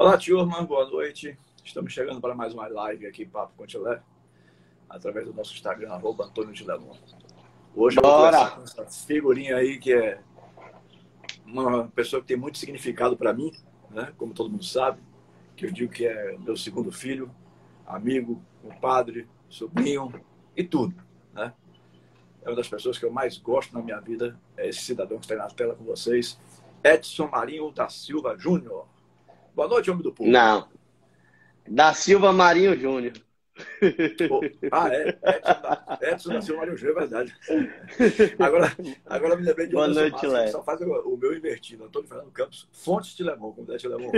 Olá, turma, boa noite. Estamos chegando para mais uma live aqui, Papo com Tilé, através do nosso Instagram, arroba Antônio Tilemon. Hoje eu vou com essa figurinha aí que é uma pessoa que tem muito significado para mim, né? como todo mundo sabe, que eu digo que é meu segundo filho, amigo, compadre, sobrinho e tudo. Né? É uma das pessoas que eu mais gosto na minha vida, é esse cidadão que está aí na tela com vocês, Edson Marinho da Silva Júnior. Boa noite, homem do povo. Não. Da Silva Marinho Júnior. Oh, ah, é. Edson da, Edson da Silva Marinho Júnior, é verdade. Agora, agora me lembrei de Boa noite, Léo. Só faz o, o, meu invertido. Antônio Fernando Campos, Fontes Lemon, como é de Lemon.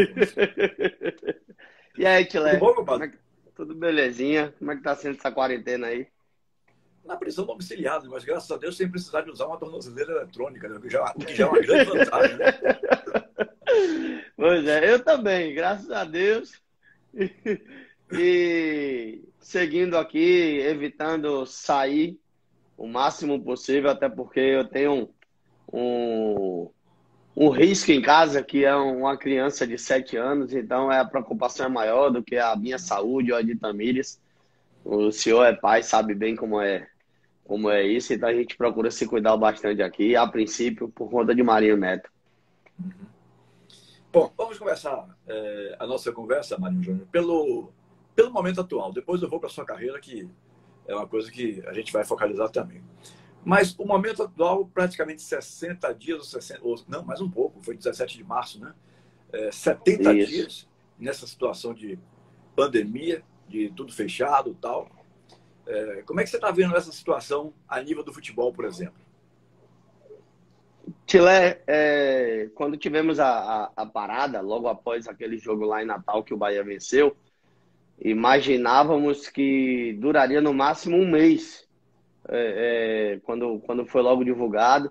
e aí, Tilé? Tudo bom, compadre? É Tudo belezinha? Como é que tá sendo essa quarentena aí? Na prisão domiciliar, mas graças a Deus sem precisar de usar uma tornozeleira eletrônica, né? o, que já, o que já é uma grande vantagem. Né? Pois é, eu também, graças a Deus. E seguindo aqui, evitando sair o máximo possível, até porque eu tenho um, um, um risco em casa, que é uma criança de 7 anos, então é a preocupação é maior do que a minha saúde ou a de Tamires. O senhor é pai, sabe bem como é como é isso, então a gente procura se cuidar bastante aqui, a princípio, por conta de Marinho Neto. Uhum. Bom, vamos começar é, a nossa conversa, Marinho Júnior, pelo, pelo momento atual. Depois eu vou para a sua carreira, que é uma coisa que a gente vai focalizar também. Mas o momento atual, praticamente 60 dias, ou 60, ou, não, mais um pouco, foi 17 de março, né? É, 70 Isso. dias nessa situação de pandemia, de tudo fechado e tal. É, como é que você está vendo essa situação a nível do futebol, por exemplo? Tilé, é, quando tivemos a, a, a, parada, logo após aquele jogo lá em Natal que o Bahia venceu, imaginávamos que duraria no máximo um mês, é, é, quando, quando foi logo divulgado.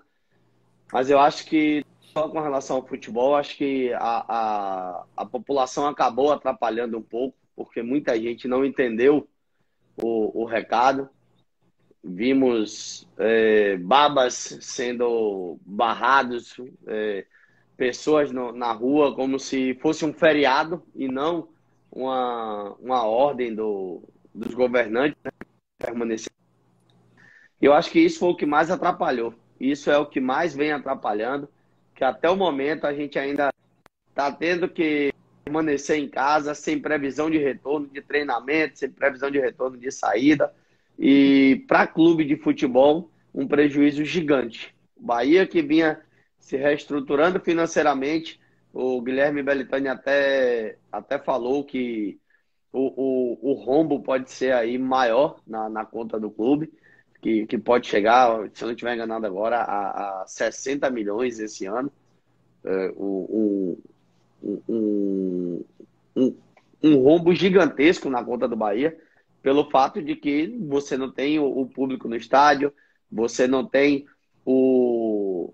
Mas eu acho que, só com relação ao futebol, acho que a, a, a população acabou atrapalhando um pouco, porque muita gente não entendeu o, o recado vimos é, babas sendo barrados, é, pessoas no, na rua como se fosse um feriado e não uma, uma ordem do, dos governantes né, permanecer. Eu acho que isso foi o que mais atrapalhou. Isso é o que mais vem atrapalhando, que até o momento a gente ainda está tendo que permanecer em casa sem previsão de retorno de treinamento, sem previsão de retorno de saída. E para clube de futebol, um prejuízo gigante. O Bahia que vinha se reestruturando financeiramente, o Guilherme Belitani até, até falou que o, o, o rombo pode ser aí maior na, na conta do clube, que, que pode chegar, se eu não estiver enganado agora, a, a 60 milhões esse ano. É, um, um, um, rombo gigantesco na conta do Bahia pelo fato de que você não tem o, público no estádio, você não tem o,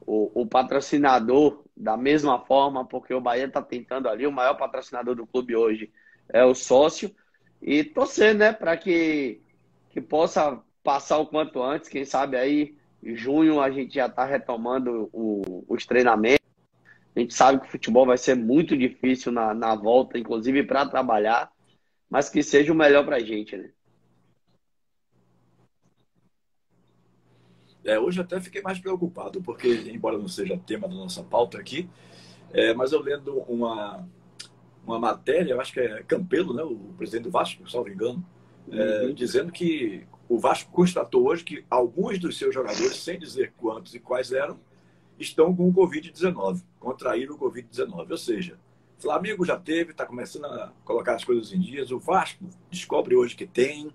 o, o patrocinador da mesma forma, porque o Bahia está tentando ali, o maior patrocinador do clube hoje é o sócio, e torcer, né, para que, que possa passar o quanto antes, quem sabe aí em junho a gente já está retomando o, os treinamentos. A gente sabe que o futebol vai ser muito difícil na, na volta, inclusive para trabalhar mas que seja o melhor para a gente, né? É, hoje até fiquei mais preocupado, porque, embora não seja tema da nossa pauta aqui, é, mas eu lendo uma, uma matéria, eu acho que é Campelo, né, o presidente do Vasco, salvo engano, é, uhum. dizendo que o Vasco constatou hoje que alguns dos seus jogadores, sem dizer quantos e quais eram, estão com o Covid-19, contraíram o Covid-19. Ou seja, Flamengo já teve, está começando a colocar as coisas em dias. O Vasco descobre hoje que tem.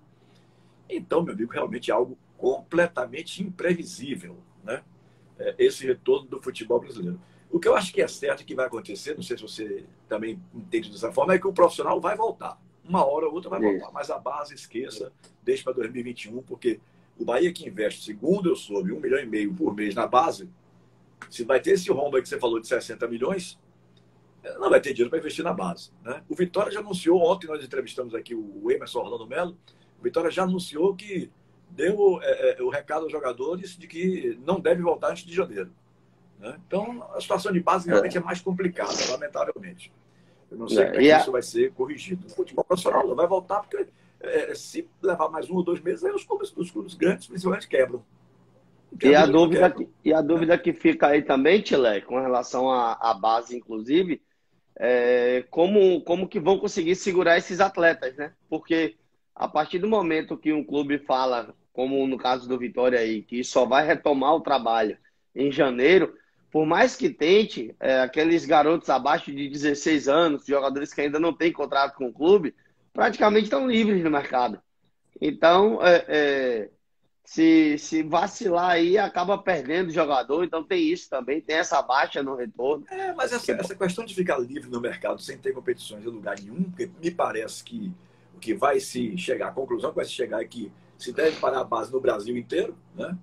Então, meu amigo, realmente é algo completamente imprevisível, né? É, esse retorno do futebol brasileiro. O que eu acho que é certo que vai acontecer, não sei se você também entende dessa forma, é que o profissional vai voltar. Uma hora ou outra vai voltar, mas a base esqueça, deixe para 2021, porque o Bahia que investe, segundo eu soube, um milhão e meio por mês na base, se vai ter esse rombo aí que você falou de 60 milhões, não vai ter dinheiro para investir na base. Né? O Vitória já anunciou, ontem nós entrevistamos aqui o Emerson Orlando Melo, o Vitória já anunciou que deu é, é, o recado aos jogadores de que não deve voltar antes de janeiro. Né? Então, a situação de base realmente é mais complicada, lamentavelmente. Eu não sei é, como é que a... isso vai ser corrigido. O futebol profissional não vai voltar porque é, se levar mais um ou dois meses, aí os clubes, os clubes grandes principalmente quebram. E a, dúvida que, e a dúvida que fica aí também, Tilé, com relação à, base, inclusive, é como, como que vão conseguir segurar esses atletas, né? Porque a partir do momento que um clube fala, como no caso do Vitória aí, que só vai retomar o trabalho em janeiro, por mais que tente, é, aqueles garotos abaixo de 16 anos, jogadores que ainda não têm contrato com o clube, praticamente estão livres no mercado. Então, é, é, se, se vacilar aí, acaba perdendo o jogador. Então, tem isso também, tem essa baixa no retorno. É, mas essa, essa questão de ficar livre no mercado sem ter competições em lugar nenhum, porque me parece que o que vai se chegar, a conclusão que vai se chegar é que se deve parar a base no Brasil inteiro, né?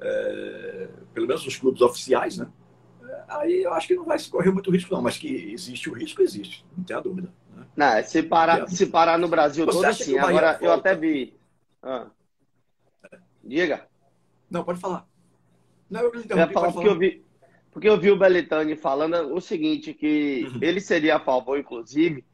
É, pelo menos os clubes oficiais, né? É, aí eu acho que não vai se correr muito risco, não, mas que existe o risco, existe, não tem a dúvida. Né? Não, se parar, se parar no Brasil Você todo, sim. Agora, volta... eu até vi. Ah. Diga. Não, pode falar. Não, eu, ia falar porque eu vi. Porque eu vi o Belitani falando o seguinte, que uhum. ele seria a favor, inclusive,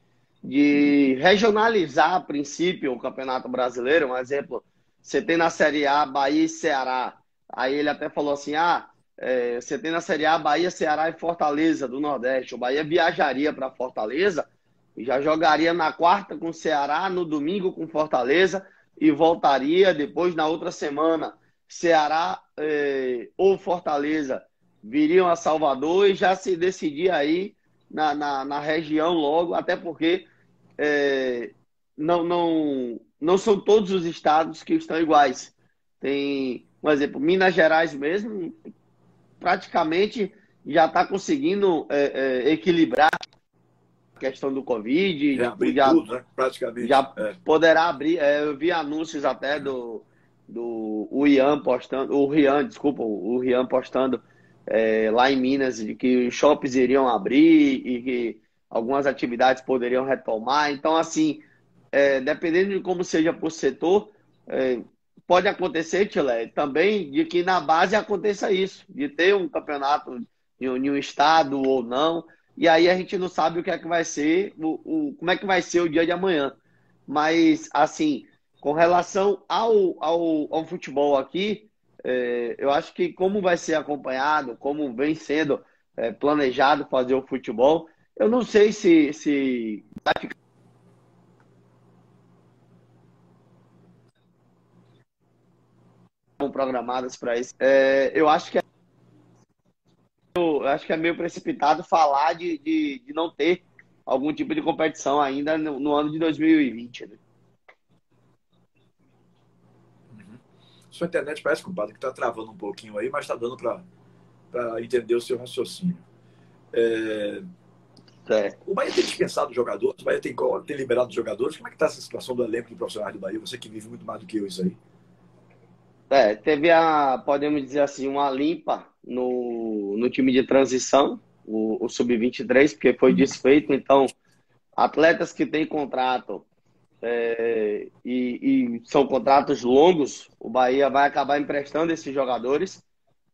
de regionalizar a princípio o Campeonato Brasileiro. Um exemplo, você tem na Série A Bahia e Ceará. Aí ele até falou assim: ah, é, você tem na Série A Bahia, Ceará e Fortaleza do Nordeste. O Bahia viajaria para Fortaleza e já jogaria na quarta com o Ceará, no domingo com Fortaleza e voltaria depois na outra semana. Ceará é, ou Fortaleza viriam a Salvador e já se decidia aí na, na, na região logo, até porque é, não, não, não são todos os estados que estão iguais. Tem, por exemplo, Minas Gerais mesmo, praticamente já está conseguindo é, é, equilibrar questão do Covid. Já, já, tudo, né? praticamente. Já é. poderá abrir. É, eu vi anúncios até do, do o Ian postando, o Rian, desculpa, o Rian postando é, lá em Minas de que os shoppings iriam abrir e que algumas atividades poderiam retomar. Então, assim, é, dependendo de como seja por setor, é, pode acontecer, Tilé, também de que na base aconteça isso, de ter um campeonato em um estado ou não, e aí a gente não sabe o que é que vai ser, o, o, como é que vai ser o dia de amanhã. Mas, assim, com relação ao, ao, ao futebol aqui, é, eu acho que como vai ser acompanhado, como vem sendo é, planejado fazer o futebol, eu não sei se, se vai ficar. programadas para isso. É, eu acho que eu acho que é meio precipitado falar de, de, de não ter algum tipo de competição ainda no, no ano de 2020. Né? Uhum. Sua internet parece, compadre, que está travando um pouquinho aí, mas está dando para entender o seu raciocínio. É, é. O Bahia tem dispensado jogadores, o Bahia tem, tem liberado jogadores. Como é que está essa situação do elenco de profissionais do Bahia? Você que vive muito mais do que eu isso aí. É, teve a, podemos dizer assim, uma limpa no, no time de transição, o, o Sub-23, porque foi desfeito. Então, atletas que têm contrato é, e, e, são contratos longos, o Bahia vai acabar emprestando esses jogadores,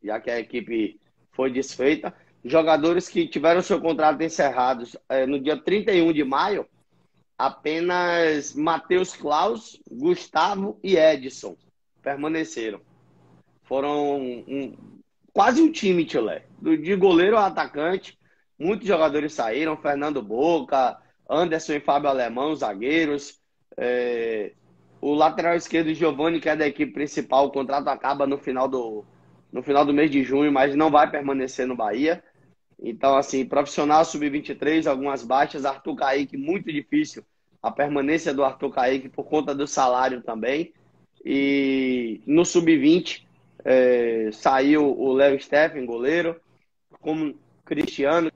já que a equipe foi desfeita. Jogadores que tiveram seu contrato encerrado é, no dia 31 de maio, apenas Matheus Klaus, Gustavo e Edson permaneceram. Foram um, quase um time, Tchulé. De goleiro a atacante, muitos jogadores saíram, Fernando Boca, Anderson e Fábio Alemão, zagueiros. É, o lateral esquerdo, Giovanni, que é da equipe principal, o contrato acaba no final do, no final do mês de junho, mas não vai permanecer no Bahia. Então, assim, profissional sub-23, algumas baixas. Arthur Kaique, muito difícil a permanência do Arthur Kaique por conta do salário também. E no sub-20 é, saiu o Léo Steffen, goleiro, como Cristiano,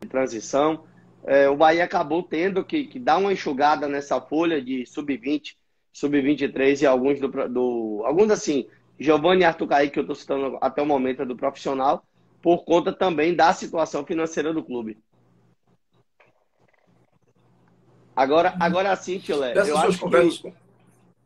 de transição. É, o Bahia acabou tendo que, que, dar uma enxugada nessa folha de sub-20, sub-23 e alguns do, do, Alguns assim, Giovanni e Arthur Kaique, que eu estou citando até o momento, é do profissional por conta também da situação financeira do clube. Agora, agora sim, Tilé, eu acho, que,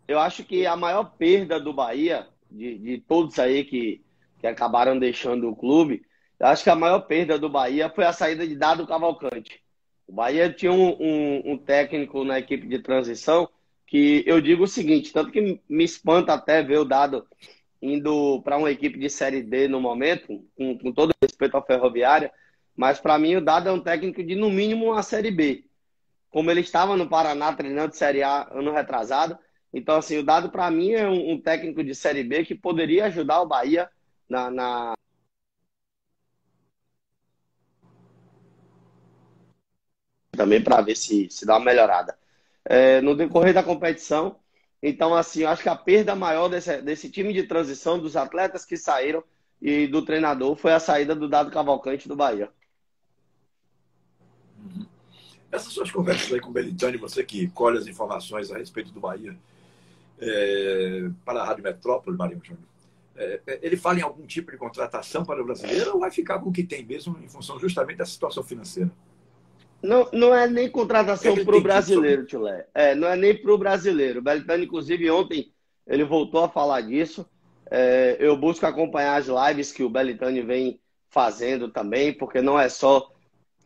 eu acho que a maior perda do Bahia, de, de todos aí que, que acabaram deixando o clube, eu acho que a maior perda do Bahia foi a saída de Dado Cavalcante. O Bahia tinha um, um, um técnico na equipe de transição que eu digo o seguinte, tanto que me espanta até ver o dado indo para uma equipe de Série D no momento, com, com todo respeito ao Ferroviária, mas para mim o Dado é um técnico de no mínimo uma Série B. Como ele estava no Paraná treinando Série A ano retrasado, então assim, o Dado para mim é um, um, técnico de Série B que poderia ajudar o Bahia na, na... também para ver se, se dá uma melhorada. É, no decorrer da competição, então, assim, eu acho que a perda maior desse, desse time de transição, dos atletas que saíram e do treinador, foi a saída do Dado Cavalcante do Bahia. Essas suas conversas aí com o Belitani, você que colhe as informações a respeito do Bahia é, para a Rádio Metrópole, Marinho Júnior, é, é, ele fala em algum tipo de contratação para o brasileiro ou vai ficar com o que tem mesmo em função justamente da situação financeira? Não, não é nem contratação para o brasileiro, Tilé. É, não é nem para o brasileiro. O Belitani, inclusive, ontem ele voltou a falar disso. É, eu busco acompanhar as lives que o Belitani vem fazendo também, porque não é só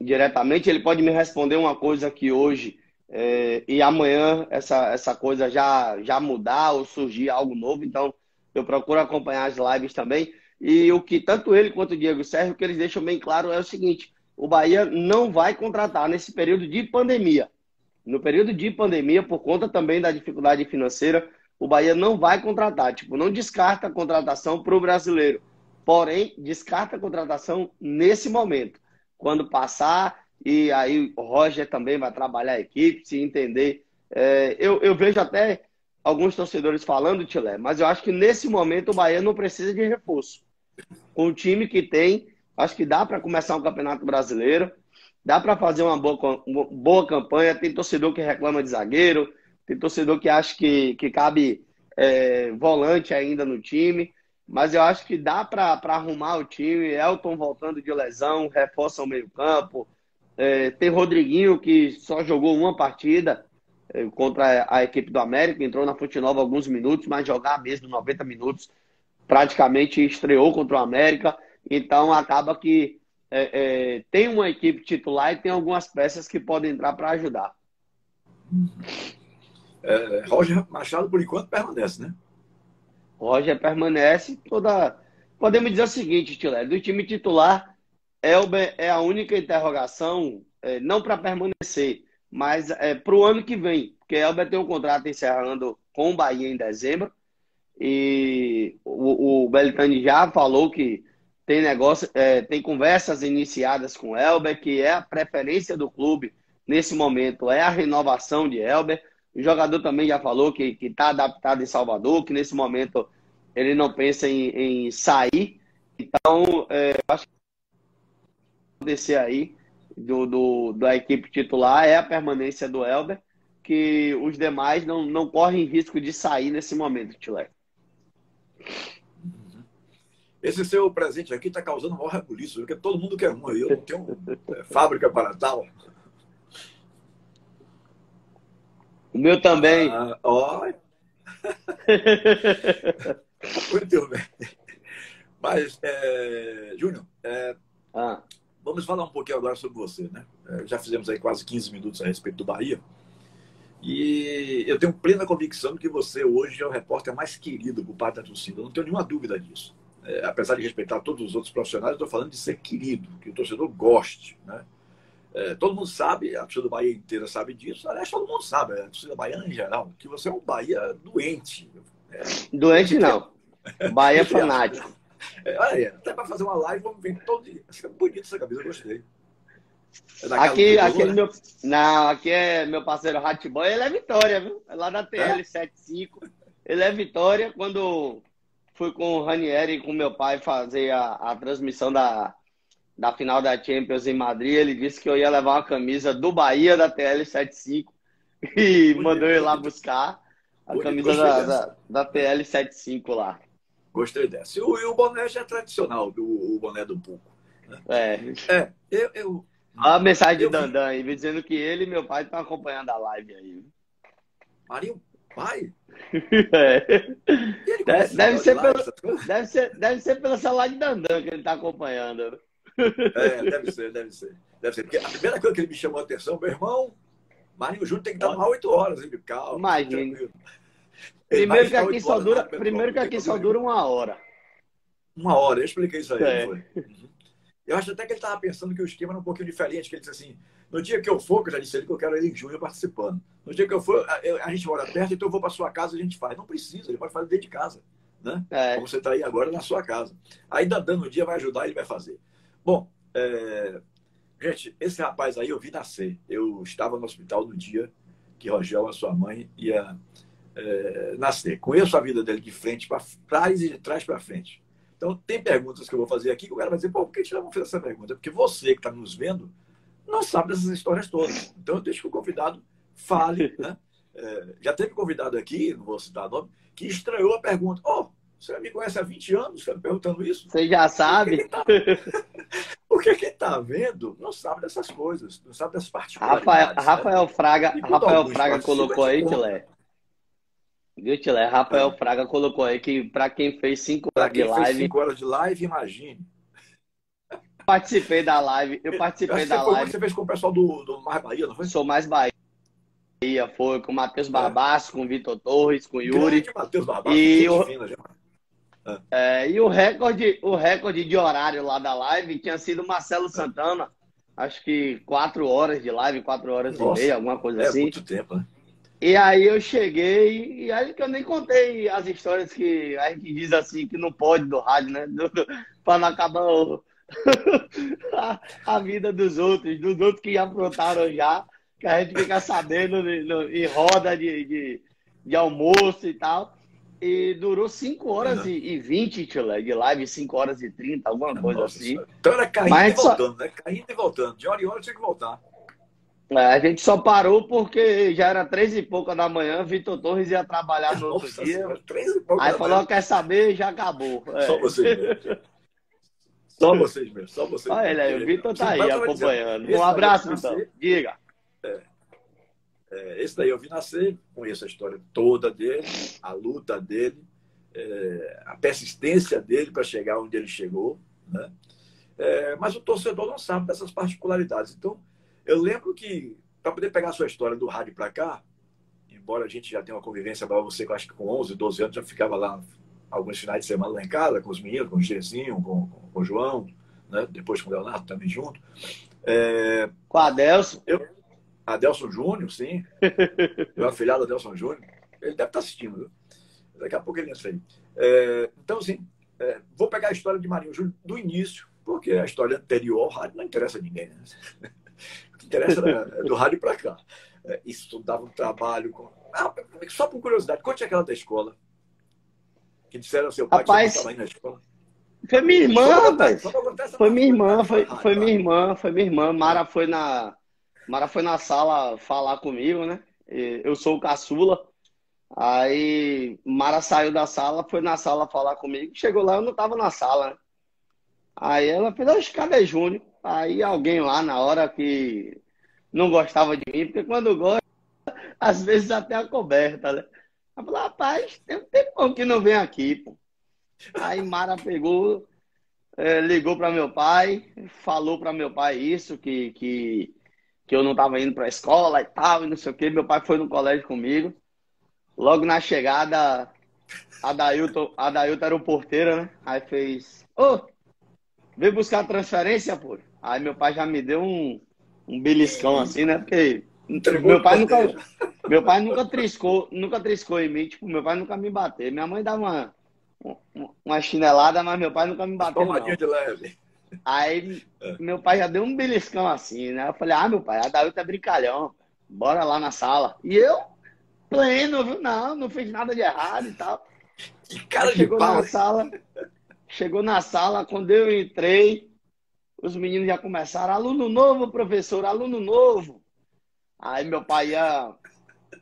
diretamente. Ele pode me responder uma coisa que hoje é, e amanhã essa, essa coisa já, já mudar ou surgir algo novo. Então, eu procuro acompanhar as lives também. E o que tanto ele quanto o Diego Sérgio, o que eles deixam bem claro é o seguinte: o Bahia não vai contratar nesse período de pandemia. No período de pandemia, por conta também da dificuldade financeira, o Bahia não vai contratar. Tipo, não descarta a contratação para o brasileiro. Porém, descarta a contratação nesse momento. Quando passar, e aí o Roger também vai trabalhar a equipe, se entender. É, eu, eu vejo até alguns torcedores falando, Tilé, mas eu acho que nesse momento o Bahia não precisa de reforço. Com o time que tem, Acho que dá para começar um campeonato brasileiro, dá para fazer uma boa, uma boa campanha. Tem torcedor que reclama de zagueiro, tem torcedor que acha que, que cabe é, volante ainda no time. Mas eu acho que dá para arrumar o time. Elton voltando de lesão, reforça o meio-campo. É, tem Rodriguinho que só jogou uma partida é, contra a equipe do América, entrou na Fonte Nova alguns minutos, mas jogar mesmo 90 minutos, praticamente estreou contra o América. Então acaba que é, é, tem uma equipe titular e tem algumas peças que podem entrar para ajudar. É, Roger Machado, por enquanto, permanece, né? Roger permanece. Toda. Podemos dizer o seguinte, Tilé, do time titular, Elber é a única interrogação, é, não para permanecer, mas é, para o ano que vem. Porque Elber tem um contrato encerrando com o Bahia em dezembro. E o, o Belitani já falou que tem negócio, é, tem conversas iniciadas com Elber, que é a preferência do clube nesse momento, é a renovação de Elber. O jogador também já falou que está adaptado em Salvador, que nesse momento ele não pensa em, em sair. Então, é, acho que acontecer aí do, do, da equipe titular é a permanência do Elber, que os demais não, não correm risco de sair nesse momento, Tilé. Esse seu presente aqui está causando um maior rebuliço, porque todo mundo quer um. Eu não tenho é, fábrica para tal. O meu também. Ah, ó. Muito bem. Mas, é, Júnior, é, ah. Vamos falar um pouquinho agora sobre você, né? É, já fizemos aí quase 15 minutos a respeito do Bahia. E eu tenho plena convicção que você hoje é o repórter mais querido por parte da torcida. Eu não tenho nenhuma dúvida disso é, apesar de respeitar todos os outros profissionais, estou falando de ser querido, que o torcedor goste. Né? É, todo mundo sabe, a torcida do Bahia inteira sabe disso, aliás, todo mundo sabe, a torcida baiana em geral, que você é um Bahia doente. É, doente não. Bahia fanático. É, olha aí, até para fazer uma live, vamos ver todo dia. Fica bonito essa camisa, eu gostei. É aqui, aqui, né? meu, não, aqui é meu parceiro Hatboy, ele é Vitória, viu? É lá da TL75. Ele é Vitória. Quando fui com o Ranieri e com meu pai fazer a, a transmissão da, da final da Champions em Madrid. Ele disse que eu ia levar uma camisa do Bahia da TL75 e Bonito. mandou ir lá buscar a camisa da, da, da, TL75 lá. Gostei dessa. E o, e o boné já é tradicional, do, o boné do Puco. Né? É. É, eu. eu a mensagem de Dandan aí, dizendo que ele e meu pai estão acompanhando a live aí. Marinho, pai? É. Deve, deve, ser pelo, deve, ser, deve ser pela celular de Dandan que ele está acompanhando. É, deve ser, deve ser. Deve ser. Porque a primeira coisa que ele me chamou a atenção, meu irmão, Marinho Júnior tem que estar lá oito horas, hein? Calma. Imagina. Primeiro que aqui só dura, primeiro que aqui só dura uma hora. Uma hora, eu expliquei isso aí. É. Uhum. Eu acho até que ele estava pensando que o esquema era um pouquinho diferente, que ele disse assim, no dia que eu for, que eu já disse ele que eu quero ele em junho participando. No dia que eu for, a, a gente mora perto, então eu vou para sua casa e a gente faz. Não precisa, ele pode fazer dentro de casa. Né? É. Como você está aí agora na sua casa. Aí dando o dia vai ajudar, ele vai fazer. Bom, é... gente, esse rapaz aí eu vi nascer. Eu estava no hospital no dia que Rogel, a sua mãe, ia é, nascer. Conheço a vida dele de frente para trás e de trás para frente. Então, tem perguntas que eu vou fazer aqui que o cara vai dizer, pô, por que você não fez essa pergunta? Porque você que está nos vendo não sabe dessas histórias todas. Então, eu deixo que o convidado fale. Né? É, já teve convidado aqui, não vou citar nome, que estranhou a pergunta. Oh, você me conhece há 20 anos, você está me perguntando isso? Você já sabe? Porque quem está tá vendo não sabe dessas coisas, não sabe dessas particularidades. Rafael, Rafael Fraga, Rafael Fraga colocou aí, Tilé. Viu, Tilé? Rafael é. Fraga colocou aí que para quem fez 5 horas de live. 5 horas de live, imagine. Participei da live. Eu participei eu da live. Você fez com o pessoal do, do Mais Bahia, não foi? Sou mais Bahia. Foi com o Matheus Barbaço, é. com o Vitor Torres, com o Yuri. Matheus Barbaço, e o... Fina, é. é, e o recorde, o recorde de horário lá da live tinha sido Marcelo Santana. Acho que quatro horas de live, quatro horas Nossa, e meia, alguma coisa é assim. É muito tempo, né? E aí eu cheguei, e aí que eu nem contei as histórias que a gente diz assim, que não pode do rádio, né? Para não acabar o, a, a, vida dos outros, dos outros que já aprontaram já, que a gente fica sabendo no, em roda de, de, de, almoço e tal. E durou 5 horas uhum. e 20, de live, 5 horas e 30, alguma coisa Nossa, assim. Então era caindo Mas e voltando, só... né? Caindo e voltando. De hora em hora tinha que voltar. É, a gente só parou porque já era três e pouca da manhã, Vitor Torres ia trabalhar no outro Nossa, dia. Senhora, três e pouca Aí falou, manhã. quer saber, já acabou. É. Só vocês mesmo. Só vocês mesmo, só vocês Olha ele aí, o Vitor tá aí acompanhando. Um abraço, então. Diga. É, é, esse daí eu vi nascer, conheço a história toda dele, a luta dele, é, a persistência dele para chegar onde ele chegou, né? É, mas o torcedor não sabe dessas particularidades. Então, eu lembro que, para poder pegar a sua história do rádio para cá, embora a gente já tenha uma convivência para você, que eu acho que com 11, 12 anos já ficava lá alguns finais de semana lá em casa, com os meninos, com o Gezinho, com, com, o João, né? depois com o Leonardo também junto. É... Com a Adelson. Eu... Adelson Júnior, sim. Meu afilhado Adelson Júnior. Ele deve estar tá assistindo. Viu? Daqui a pouco ele entra aí. É... Então, assim, é... vou pegar a história de Marinho Júnior do início, porque a história anterior ao rádio não interessa a ninguém. Né? interessa é do rádio para cá. É, isso dava um trabalho. Com... Ah, só por curiosidade, conte aquela da escola. Que disseram ao seu pai Rapaz, que você estava na escola. Foi minha irmã, rapaz. Foi minha irmã, foi, foi minha irmã, foi minha irmã. Mara foi na, Mara foi na sala falar comigo, né? Eu sou o caçula. Aí Mara saiu da sala, foi na sala falar comigo. Chegou lá, eu não tava na sala, né? Aí ela fez, cadê Júnior? Aí alguém lá na hora que não gostava de mim, porque quando gosta, às vezes até a coberta, né? Rapaz, tem um tempão que não vem aqui, pô. Aí Mara pegou, é, ligou para meu pai, falou para meu pai isso, que, que, que eu não estava indo para a escola e tal, e não sei o quê. Meu pai foi no colégio comigo. Logo na chegada, a Dailton, a Dailton era o porteiro, né? Aí fez, ô, oh, veio buscar transferência, pô. Aí meu pai já me deu um, um beliscão assim, né? Porque meu pai nunca, meu pai nunca triscou, nunca triscou em mim. Tipo, meu pai nunca me bateu. Minha mãe dava uma, uma chinelada, mas meu pai nunca me bateu. Não. de leve. Aí é. meu pai já deu um beliscão assim, né? Eu falei, ah, meu pai, a Davi tá brincalhão. Bora lá na sala. E eu, pleno, viu? Não, não fiz nada de errado e tal. Que cara chegou de na sala. Chegou na sala, quando eu entrei, os meninos já começaram, aluno novo, professor, aluno novo. Aí meu pai ia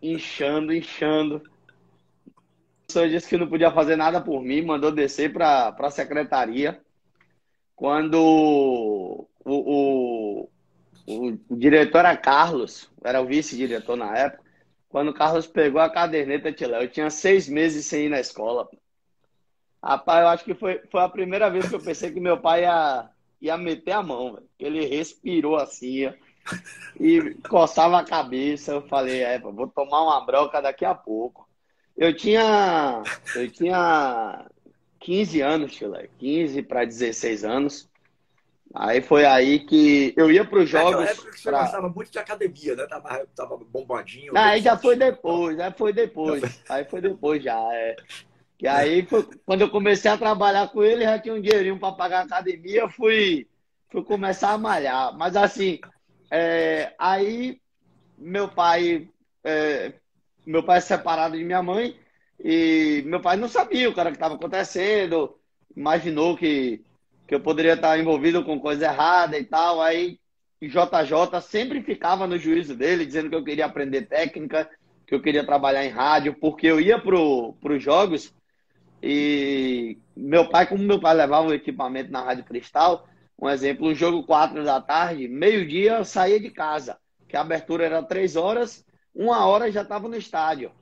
inchando, inchando. O professor disse que não podia fazer nada por mim, mandou descer para a secretaria. Quando o, o, o, diretor era Carlos, era o vice-diretor na época, quando o Carlos pegou a caderneta eu tinha seis meses sem ir na escola. Rapaz, eu acho que foi, foi a primeira vez que eu pensei que meu pai ia ia meter a mão, velho. Ele respirou assim, ó, e coçava a cabeça. Eu falei, é, vou tomar uma broca daqui a pouco. Eu tinha, eu tinha 15 anos, Chile, 15 para 16 anos. Aí foi aí que eu ia para os jogos. Naquela época que você pra... gostava muito de academia, né? Tava, tava bombadinho. Não, aí já foi depois, aí foi depois. Aí foi depois já. É. E aí quando eu comecei a trabalhar com ele, já tinha um dinheirinho para pagar a academia, fui, fui começar a malhar. Mas assim, é, aí meu pai, é, meu pai é separado de minha mãe, e meu pai não sabia o cara que estava acontecendo, imaginou que que eu poderia estar envolvido com coisa errada e tal. Aí JJ sempre ficava no juízo dele, dizendo que eu queria aprender técnica, que eu queria trabalhar em rádio, porque eu ia para os jogos e meu pai, como meu pai levava o equipamento na Rádio Cristal, um exemplo, um jogo 4 da tarde, meio-dia eu saía de casa, que a abertura era 3 horas, uma hora já estava no estádio.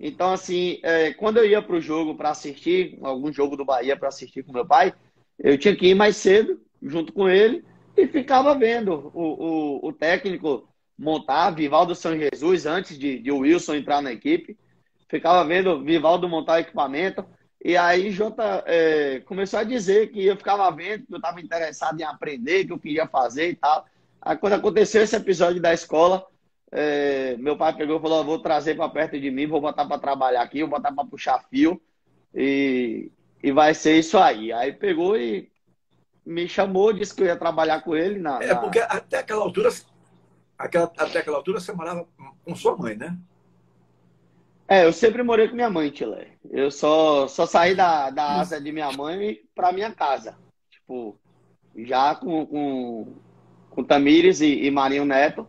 Então, assim, é, quando eu ia para o jogo para assistir, algum jogo do Bahia para assistir com meu pai, eu tinha que ir mais cedo, junto com ele, e ficava vendo o, o, o técnico montar, Vivaldo São Jesus, antes de, de Wilson entrar na equipe. Ficava vendo Vivaldo montar o equipamento. E aí Jota é, começou a dizer que eu ficava vendo, que eu estava interessado em aprender, que eu queria fazer e tal. Aí quando aconteceu esse episódio da escola, é, meu pai pegou e falou: vou trazer para perto de mim, vou botar para trabalhar aqui, vou botar para puxar fio. E, e vai ser isso aí. Aí pegou e me chamou, disse que eu ia trabalhar com ele. Na, é, porque até aquela altura, aquela, até aquela altura você morava com sua mãe, né? É, eu sempre morei com minha mãe, Tilé. Eu só, só saí da, da asa de minha mãe para minha casa. Tipo, já com, com, com Tamires e, e Marinho Neto.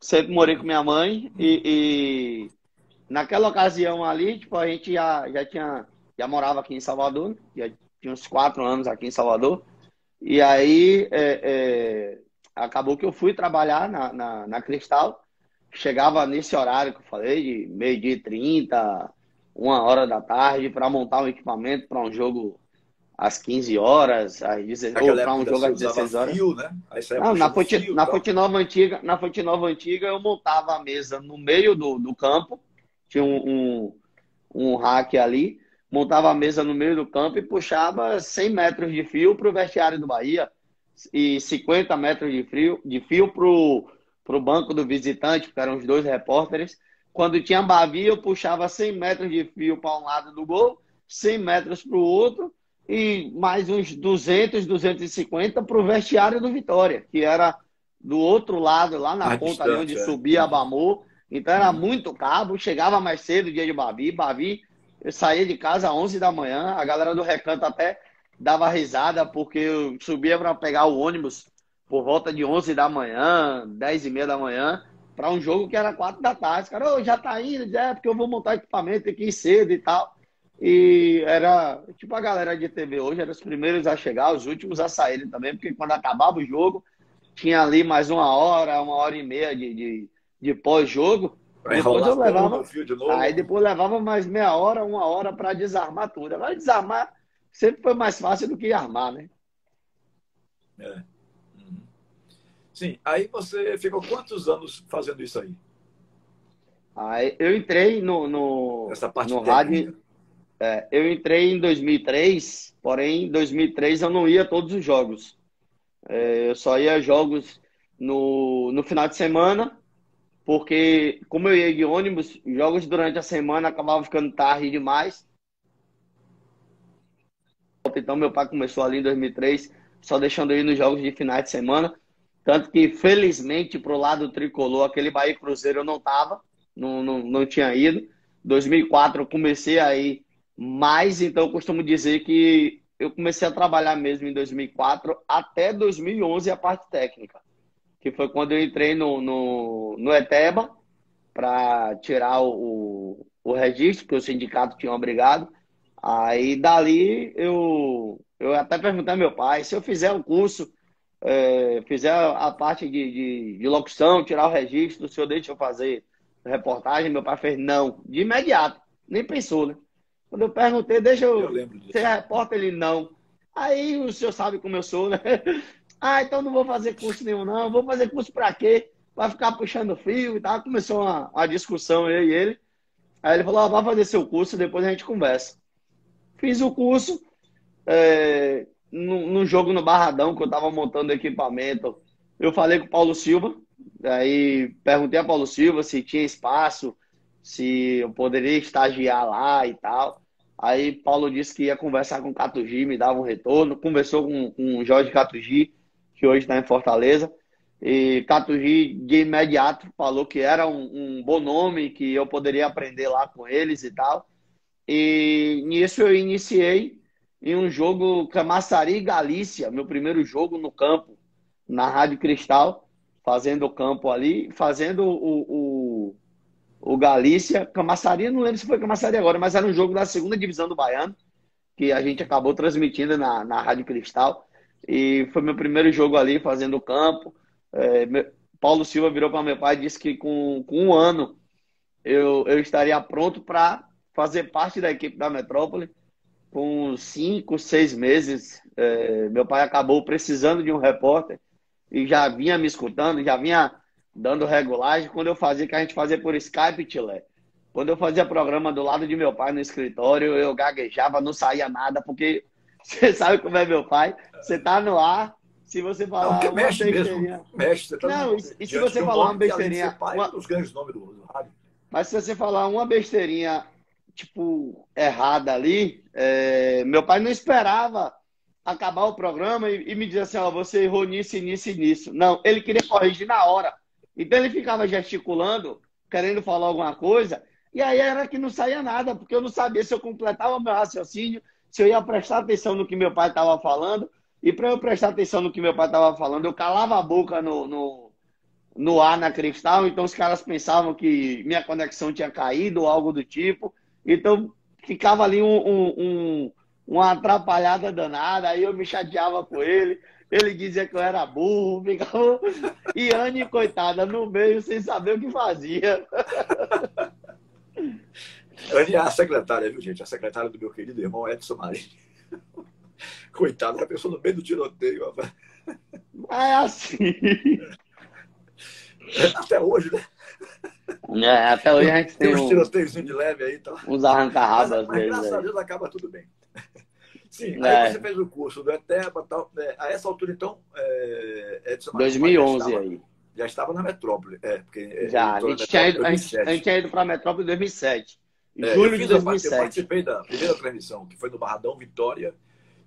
Sempre morei com minha mãe e, e naquela ocasião ali, tipo, a gente já, já tinha já morava aqui em Salvador, já tinha uns quatro anos aqui em Salvador. E aí é, é, acabou que eu fui trabalhar na, na, na, Cristal. Chegava nesse horário que eu falei, de meio-dia e trinta, uma hora da tarde, para montar um equipamento para um jogo às 15 horas, às 16, ou para um jogo às 16 horas. Fio, né? Não, na, Fonte, fio, na, Fonte Nova Antiga, na Fonte Nova Antiga eu montava a mesa no meio do, do campo, tinha um, um, um rack ali, montava a mesa no meio do campo e puxava 100 metros de fio para o vestiário do Bahia e 50 metros de fio, de fio para o banco do visitante, porque eram os dois repórteres. Quando tinha Bavi, eu puxava 100 metros de fio para um lado do gol, 100 metros para o outro e mais uns 200, 250 para o vestiário do Vitória, que era do outro lado, lá na a ponta ali onde é. subia a Bamor. Então era muito cabo, chegava mais cedo dia de Bavi. Bavi eu saía de casa às 11 da manhã, a galera do recanto até dava risada, porque eu subia para pegar o ônibus por volta de 11 da manhã, 10 e meia da manhã, para um jogo que era 4 da tarde. Cara, oh, já tá indo, é porque eu vou montar equipamento aqui cedo e tal. E era, tipo, a galera de TV hoje era os primeiros a chegar, os últimos a saírem também, porque quando acabava o jogo, tinha ali mais uma hora, uma hora e meia de, de, de pós-jogo. Depois eu levava, de aí depois levava mais meia hora, uma hora para desarmar tudo. Agora desarmar sempre foi mais fácil do que armar, né? É. Sim. Aí você ficou quantos anos fazendo isso aí? Aí eu entrei no, no, Essa parte no rádio. É, eu entrei em 2003, porém em 2003 eu não ia a todos os jogos. É, eu só ia a jogos no, no final de semana porque como eu ia de ônibus, jogos durante a semana acabavam ficando tarde demais. Então meu pai começou ali em 2003, só deixando eu ir nos jogos de finais de semana. Tanto que, felizmente, pro lado tricolor, aquele Bahia Cruzeiro eu não tava, não, não, não tinha ido. 2004 eu comecei a ir mais, então eu costumo dizer que eu comecei a trabalhar mesmo em 2004 até 2011 a parte técnica que foi quando eu entrei no, no, no ETEBA para tirar o, o registro, que o sindicato tinha obrigado. Aí dali eu, eu até perguntei ao meu pai, se eu fizer o curso, é, fizer a parte de, de, de, locução, tirar o registro, o senhor deixa eu fazer reportagem? Meu pai fez não, de imediato, nem pensou, né? Quando eu perguntei, deixa eu, eu ser repórter, ele não. Aí o senhor sabe como eu sou, né? Ah, então não vou fazer curso nenhum, não. Vou fazer curso para quê? Vai ficar puxando fio e tal. Começou uma, uma discussão eu e ele. Aí ele falou: ah, vai fazer seu curso, depois a gente conversa. Fiz o curso. É, no, jogo no Barradão, que eu estava montando equipamento, eu falei com o Paulo Silva. Aí perguntei a Paulo Silva se tinha espaço, se eu poderia estagiar lá e tal. Aí Paulo disse que ia conversar com o Catugi, me dava um retorno. Conversou com, com o Jorge Catugi que hoje está em Fortaleza. E Catugi, de imediato, falou que era um, um, bom nome, que eu poderia aprender lá com eles e tal. E nisso eu iniciei em um jogo Camaçari Galícia, meu primeiro jogo no campo, na Rádio Cristal, fazendo o campo ali, fazendo o, o, o Galícia. Camaçari, não lembro se foi Camaçari agora, mas era um jogo da segunda divisão do Baiano, que a gente acabou transmitindo na, na Rádio Cristal. E foi meu primeiro jogo ali, fazendo campo. É, Paulo Silva virou para meu pai e disse que com, com um ano eu, eu estaria pronto para fazer parte da equipe da Metrópole. Com cinco, seis meses, é, meu pai acabou precisando de um repórter e já vinha me escutando, já vinha dando regulagem. Quando eu fazia, que a gente fazia por Skype, Tilé. Quando eu fazia programa do lado de meu pai no escritório, eu gaguejava, não saía nada, porque você sabe como é meu pai. Você tá no ar, se você falar não, uma mexe besteirinha... Mesmo, mexe, você tá não, e, e se você um falar uma besteirinha... Pai, uma... Os grandes nomes do rádio. Mas se você falar uma besteirinha, tipo, errada ali, é... meu pai não esperava acabar o programa e, e me dizer assim, ó, você errou nisso, nisso e nisso. Não, ele queria corrigir na hora. Então ele ficava gesticulando, querendo falar alguma coisa, e aí era que não saía nada, porque eu não sabia se eu completava meu raciocínio, se eu ia prestar atenção no que meu pai estava falando. E para eu prestar atenção no que meu pai estava falando, eu calava a boca no, no, no ar na cristal. Então os caras pensavam que minha conexão tinha caído ou algo do tipo. Então ficava ali um, um, um, uma atrapalhada danada. Aí eu me chateava com ele. Ele dizia que eu era burro, ficava. E Anne, coitada, no meio, sem saber o que fazia. A secretária, viu, gente? A secretária do meu querido irmão Edson Marinho. Coitada, a pessoa no meio do tiroteio. É assim. É, até hoje, né? É, até hoje a gente tem, tem uns tiroteios de leve aí. Tá? Uns arranca-rabas. Mas, mas graças a Deus acaba tudo bem. Sim, é. aí você fez o curso do ETEBA tal. É, a essa altura, então, é, Edson Marinho 2011 já estava, aí. Já estava na metrópole. É, porque, é, já, a gente, tinha ido, a gente, tinha ido para a metrópole em 2007. É, Julho de 2007. Eu participei da primeira transmissão, que foi no Barradão Vitória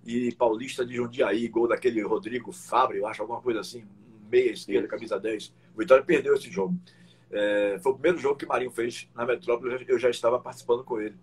e Paulista de Jundiaí, gol daquele Rodrigo Fabre, eu acho, alguma coisa assim, meia esquerda, camisa 10. O Vitória perdeu esse jogo. É, foi o primeiro jogo que o Marinho fez na Metrópole, eu já estava participando com ele,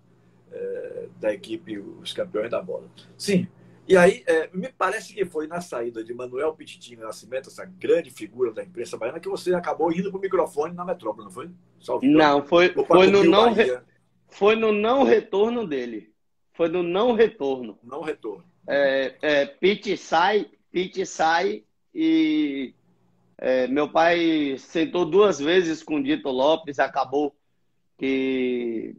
é, da equipe Os Campeões da Bola. Sim, e aí, é, me parece que foi na saída de Manuel Pititinho Nascimento, essa grande figura da imprensa baiana, que você acabou indo para o microfone na Metrópole, não foi? Salve não, foi, foi no não. Re foi no não retorno dele. Foi no não retorno. Não retorno. É, é, Pete sai, Pete sai e é, meu pai sentou duas vezes com o Dito Lopes, acabou que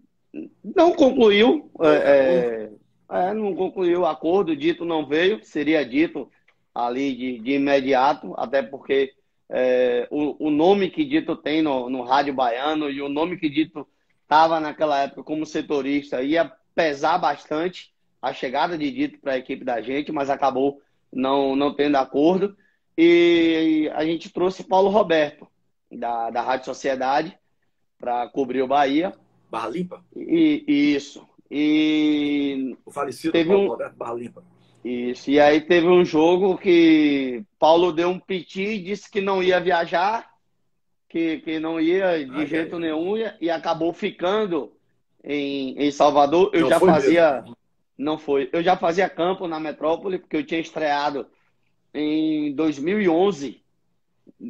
não concluiu, é, é, é, não concluiu o acordo, Dito não veio, seria dito ali de, de imediato, até porque é, o, o, nome que Dito tem no, no rádio baiano e o nome que Dito estava naquela época como setorista, ia pesar bastante a chegada de Dito para a equipe da gente, mas acabou não, não tendo acordo. E a gente trouxe Paulo Roberto, da, da Rádio Sociedade, para cobrir o Bahia. Barra Limpa? E, isso. E. O falecido teve Paulo um... Roberto Barra Limpa. Isso. E aí teve um jogo que Paulo deu um piti, disse que não ia viajar que, que não ia de jeito nenhum e, e, acabou ficando em, em Salvador. Eu não já fazia. Mesmo. Não foi. Eu já fazia campo na metrópole, porque eu tinha estreado em 2011.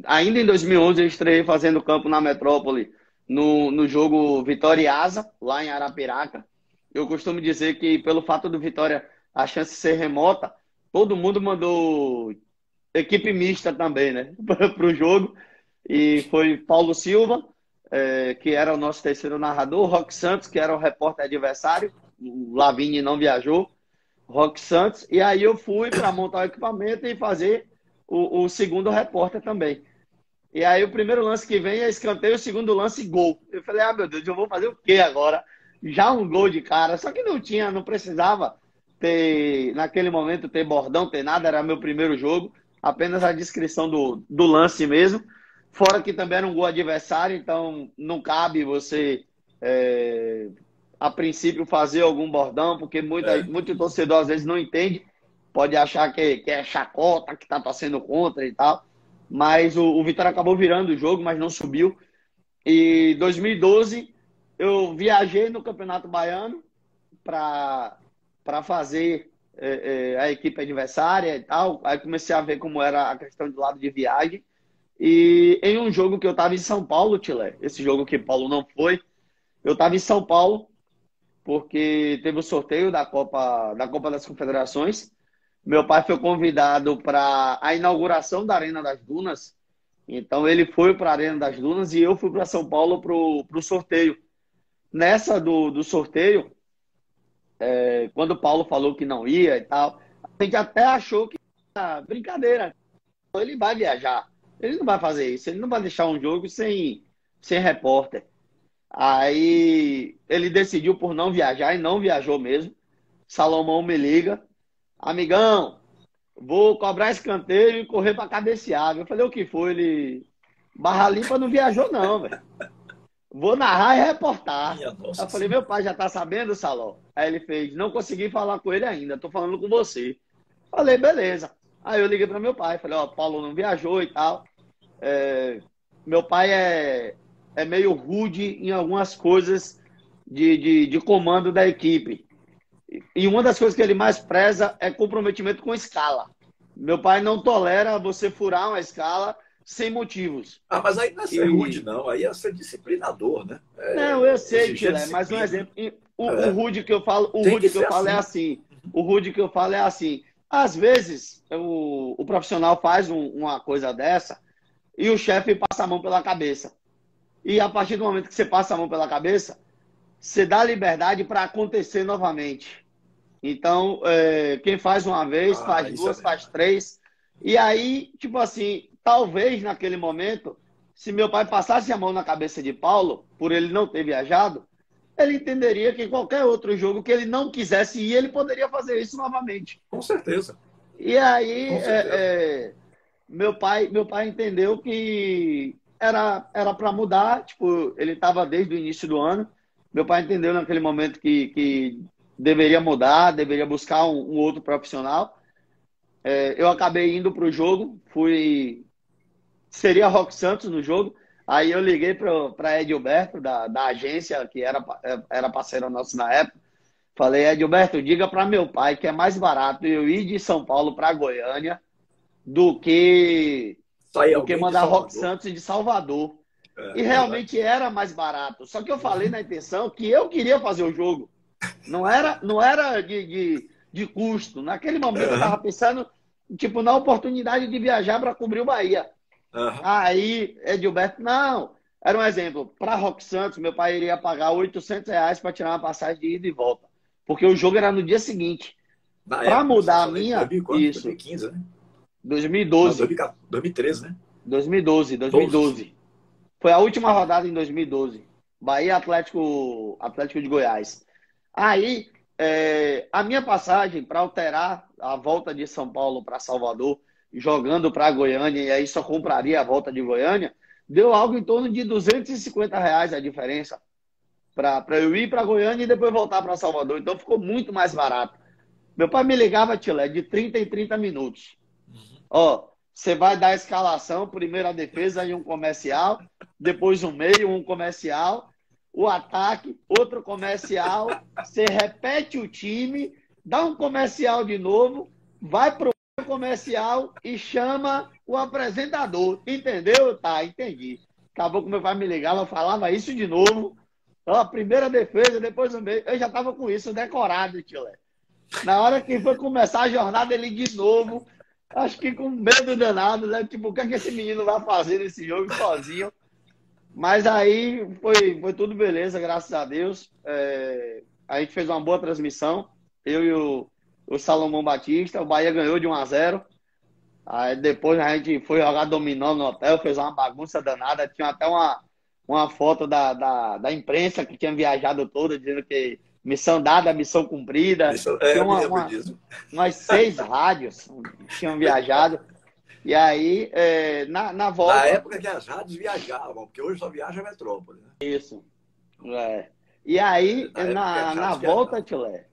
Ainda em 2011 eu estreiei fazendo campo na metrópole no, no jogo Vitória e Asa, lá em Arapiraca. Eu costumo dizer que, pelo fato do Vitória a chance ser remota, todo mundo mandou equipe mista também, né? para o jogo. E foi Paulo Silva, é, que era o nosso terceiro narrador, Roque Santos, que era o repórter adversário, o Lavigne não viajou, Rock Santos. E aí eu fui para montar o equipamento e fazer o, o, segundo repórter também. E aí o primeiro lance que vem é escanteio, o segundo lance, gol. Eu falei, ah, meu Deus, eu vou fazer o quê agora? Já um gol de cara. Só que não tinha, não precisava ter, naquele momento, ter bordão, ter nada. Era meu primeiro jogo. Apenas a descrição do, do lance mesmo. Fora que também era um gol adversário, então não cabe você é, a princípio, fazer algum bordão, porque muita, é. muito torcedor às vezes não entende, pode achar que, que é chacota, que está torcendo contra e tal. Mas o, o Vitória acabou virando o jogo, mas não subiu. E 2012 eu viajei no Campeonato Baiano para fazer é, é, a equipe adversária e tal. Aí comecei a ver como era a questão do lado de viagem. E em um jogo que eu estava em São Paulo, Tilé, esse jogo que Paulo não foi, eu estava em São Paulo porque teve o sorteio da Copa, da Copa das Confederações. Meu pai foi convidado para a inauguração da Arena das Dunas. Então ele foi para a Arena das Dunas e eu fui para São Paulo para o sorteio. Nessa do, do sorteio, é, quando o Paulo falou que não ia e tal, a gente até achou que era brincadeira. Ele vai viajar. Ele não vai fazer isso. Ele não vai deixar um jogo sem, sem repórter. Aí ele decidiu por não viajar e não viajou mesmo. Salomão me liga, amigão, vou cobrar escanteio e correr para cabecear. Eu falei, o que foi? Ele, Barra Limpa não viajou não, velho. Vou narrar e reportar. Eu falei, meu pai já tá sabendo, Salão? Aí ele fez, não consegui falar com ele ainda, tô falando com você. Falei, beleza. Aí eu liguei para meu pai, falei, ó, Paulo não viajou e tal. É, meu pai é, é meio rude em algumas coisas de, de, de, comando da equipe. E uma das coisas que ele mais preza é comprometimento com escala. Meu pai não tolera você furar uma escala sem motivos. Ah, mas aí não é ser e... rude, não. Aí é ser disciplinador, né? É... não, eu sei, Tilé, mas um exemplo. O, é. o rude que eu falo, o rude que, que eu falo é assim. é assim. O rude que eu falo é assim. Às vezes, o, o profissional faz um, uma coisa dessa e o chefe passa a mão pela cabeça. E a partir do momento que você passa a mão pela cabeça, você dá liberdade para acontecer novamente. Então, é, quem faz uma vez, ah, faz duas, é faz três. E aí, tipo assim, talvez naquele momento, se meu pai passasse a mão na cabeça de Paulo, por ele não ter viajado, ele entenderia que em qualquer outro jogo que ele não quisesse ir, ele poderia fazer isso novamente. Com certeza. E aí, é, é, meu pai, meu pai entendeu que era era para mudar, tipo, ele estava desde o início do ano. Meu pai entendeu naquele momento que, que deveria mudar, deveria buscar um, um outro profissional. É, eu acabei indo para o jogo, fui. Seria Rock Santos no jogo. Aí eu liguei para Edilberto, da, da agência, que era, era parceiro nosso na época. Falei, Edilberto, diga para meu pai que é mais barato eu ir de São Paulo para Goiânia do que do que mandar Rock Santos de Salvador. É, e realmente é era mais barato. Só que eu falei na intenção que eu queria fazer o jogo. Não era, não era de, de, de custo. Naquele momento eu estava pensando tipo, na oportunidade de viajar para cobrir o Bahia. Uhum. Aí, Edilberto, não. Era um exemplo. Para Rock Santos, meu pai iria pagar 800 reais para tirar uma passagem de ida e volta. Porque o jogo era no dia seguinte. Para mudar a minha. 2004, isso. 2015, né? 2012. Não, 2013, né? 2012, 2012. 12. Foi a última rodada em 2012. Bahia Atlético, Atlético de Goiás. Aí, é, a minha passagem para alterar a volta de São Paulo para Salvador, jogando para Goiânia, e aí só compraria a volta de Goiânia, deu algo em torno de 250 reais a diferença para eu ir para Goiânia e depois voltar para Salvador. Então ficou muito mais barato. Meu pai me ligava, Tilé, de 30 em 30 minutos. Ó, você vai dar a escalação, primeiro a defesa e um comercial, depois um meio, um comercial, o ataque, outro comercial, você repete o time, dá um comercial de novo, vai pro comercial e chama o apresentador. Entendeu? Tá, entendi. Acabou que meu pai me ligava, eu falava isso de novo. Ó, primeira defesa, depois o meio. Eu já tava com isso decorado, tio Na hora que foi começar a jornada, ele de novo Acho que com medo danado, né? Tipo, o que, é que esse menino vai fazer nesse jogo sozinho? Mas aí foi, foi tudo beleza, graças a Deus. É, a gente fez uma boa transmissão. Eu e o, o Salomão Batista. O Bahia ganhou de 1 a 0 Aí depois a gente foi jogar dominó no hotel, fez uma bagunça danada. Tinha até uma, uma foto da, da, da imprensa que tinha viajado toda, dizendo que missão dada, missão cumprida. Isso, é, uma, uma, umas seis rádios tinham viajado. E aí, é, na, na volta. Na época que as rádios viajavam, porque hoje só viaja a metrópole. Né? Isso. É. E aí, na, na, na volta, Tilé,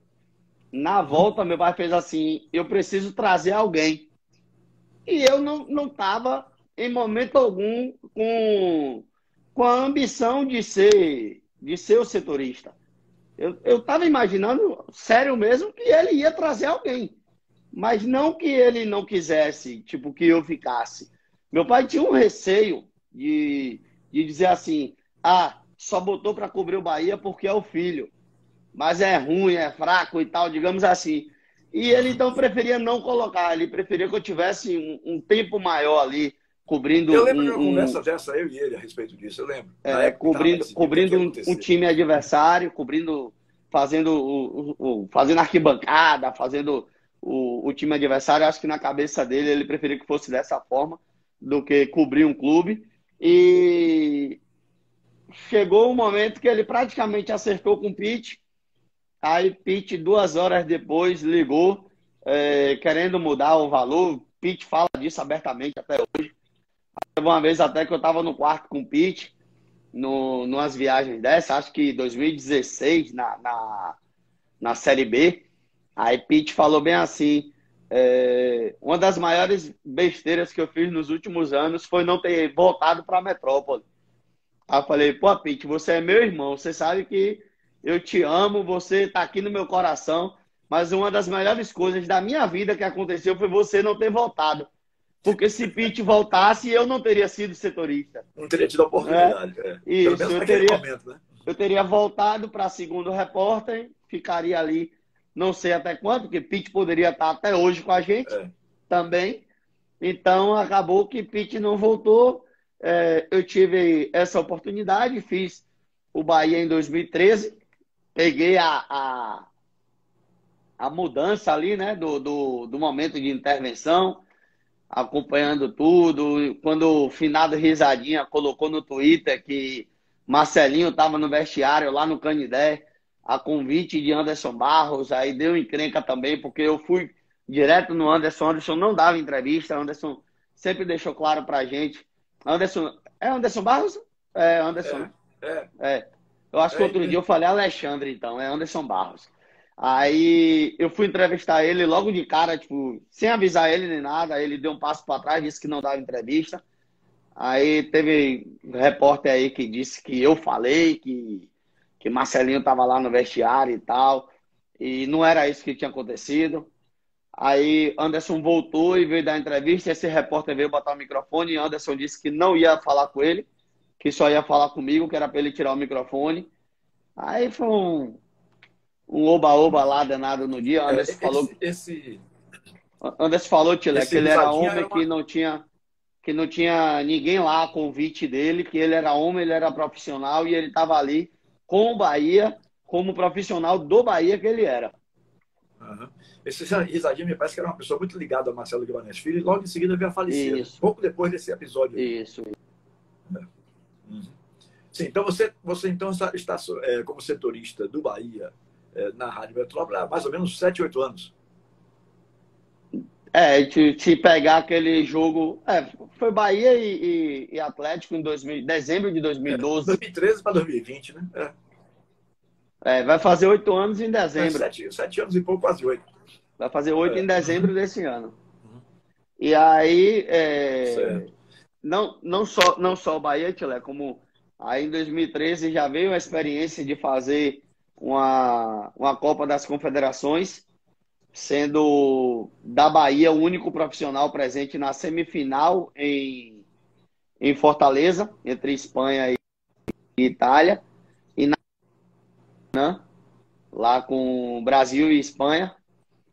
na volta, meu pai fez assim: eu preciso trazer alguém. E eu não não estava, em momento algum, com, com a ambição de ser, de ser o setorista. Eu estava imaginando, sério mesmo, que ele ia trazer alguém. Mas não que ele não quisesse, tipo, que eu ficasse. Meu pai tinha um receio de, de dizer assim: ah, só botou para cobrir o Bahia porque é o filho. Mas é ruim, é fraco e tal, digamos assim. E ele então preferia não colocar, ele preferia que eu tivesse um, um tempo maior ali cobrindo. Eu lembro um, de uma conversa dessa, eu e ele, a respeito disso, eu lembro. É, cobrindo cobrindo um, um, time adversário, cobrindo, fazendo, o, o, fazendo arquibancada, fazendo o, o time adversário. Acho que na cabeça dele ele preferia que fosse dessa forma do que cobrir um clube. E chegou um momento que ele praticamente acertou com o Pete Aí Pete, duas horas depois, ligou é, querendo mudar o valor. Pete fala disso abertamente até hoje. Teve uma vez até que eu estava no quarto com o Pete, no, numas viagens dessa, acho que 2016, na, na, na Série B. Aí Pete falou bem assim: é, uma das maiores besteiras que eu fiz nos últimos anos foi não ter voltado para a metrópole. Aí eu falei, pô, Pete, você é meu irmão, você sabe que eu te amo, você está aqui no meu coração, mas uma das melhores coisas da minha vida que aconteceu foi você não ter voltado. Porque se Pete voltasse, eu não teria sido setorista. Não teria tido a oportunidade. É. É. Isso, eu teria, momento, né? eu teria voltado para segundo repórter, ficaria ali, não sei até quanto, porque Pete poderia estar até hoje com a gente é. também. Então, acabou que Pete não voltou. É, eu tive essa oportunidade, fiz o Bahia em 2013 peguei a, a, a mudança ali, né, do, do, do, momento de intervenção, acompanhando tudo. Quando o finado Risadinha colocou no Twitter que Marcelinho estava no vestiário lá no Canidé, a convite de Anderson Barros, aí deu encrenca também, porque eu fui direto no Anderson. Anderson não dava entrevista, Anderson sempre deixou claro pra gente. Anderson, é Anderson Barros? É Anderson, é, né? É. é. Eu acho que outro dia eu falei Alexandre, então, é Anderson Barros. Aí eu fui entrevistar ele logo de cara, tipo, sem avisar ele nem nada. Ele deu um passo para trás, disse que não dava entrevista. Aí teve um repórter aí que disse que eu falei, que, que Marcelinho estava lá no vestiário e tal. E não era isso que tinha acontecido. Aí Anderson voltou e veio dar entrevista. Esse repórter veio botar o microfone e Anderson disse que não ia falar com ele que só ia falar comigo, que era para ele tirar o microfone. Aí foi um, um oba-oba lá danado no dia. Anderson esse, falou. Esse... Anderson falou, Tile, que ele era homem era uma... que não tinha que não tinha ninguém lá a convite dele, que ele era homem, ele era profissional e ele estava ali com o Bahia, como profissional do Bahia que ele era. Uhum. Esse Risadinho me parece que era uma pessoa muito ligada a Marcelo Guimarães Filho e logo em seguida veio a falecer. Isso. Pouco depois desse episódio. Isso. É. Uhum. Sim, então você, você então está, está é, como setorista do Bahia é, na Rádio Metrópole há mais ou menos 7, 8 anos. É, se, pegar aquele jogo. É, foi Bahia e, e, e, Atlético em 2000, dezembro de 2012. É, 2013 para 2020, né? É. é. vai fazer oito anos em dezembro. Sete, sete, anos e pouco, quase oito. Vai fazer oito em é. dezembro desse ano. Uhum. E aí. É, não, não, só, não só o Bahia, Tilé, como aí em 2013 já veio a experiência de fazer uma, uma Copa das Confederações, sendo da Bahia o único profissional presente na semifinal em, em Fortaleza, entre Espanha e Itália, e na, né, lá com Brasil e Espanha.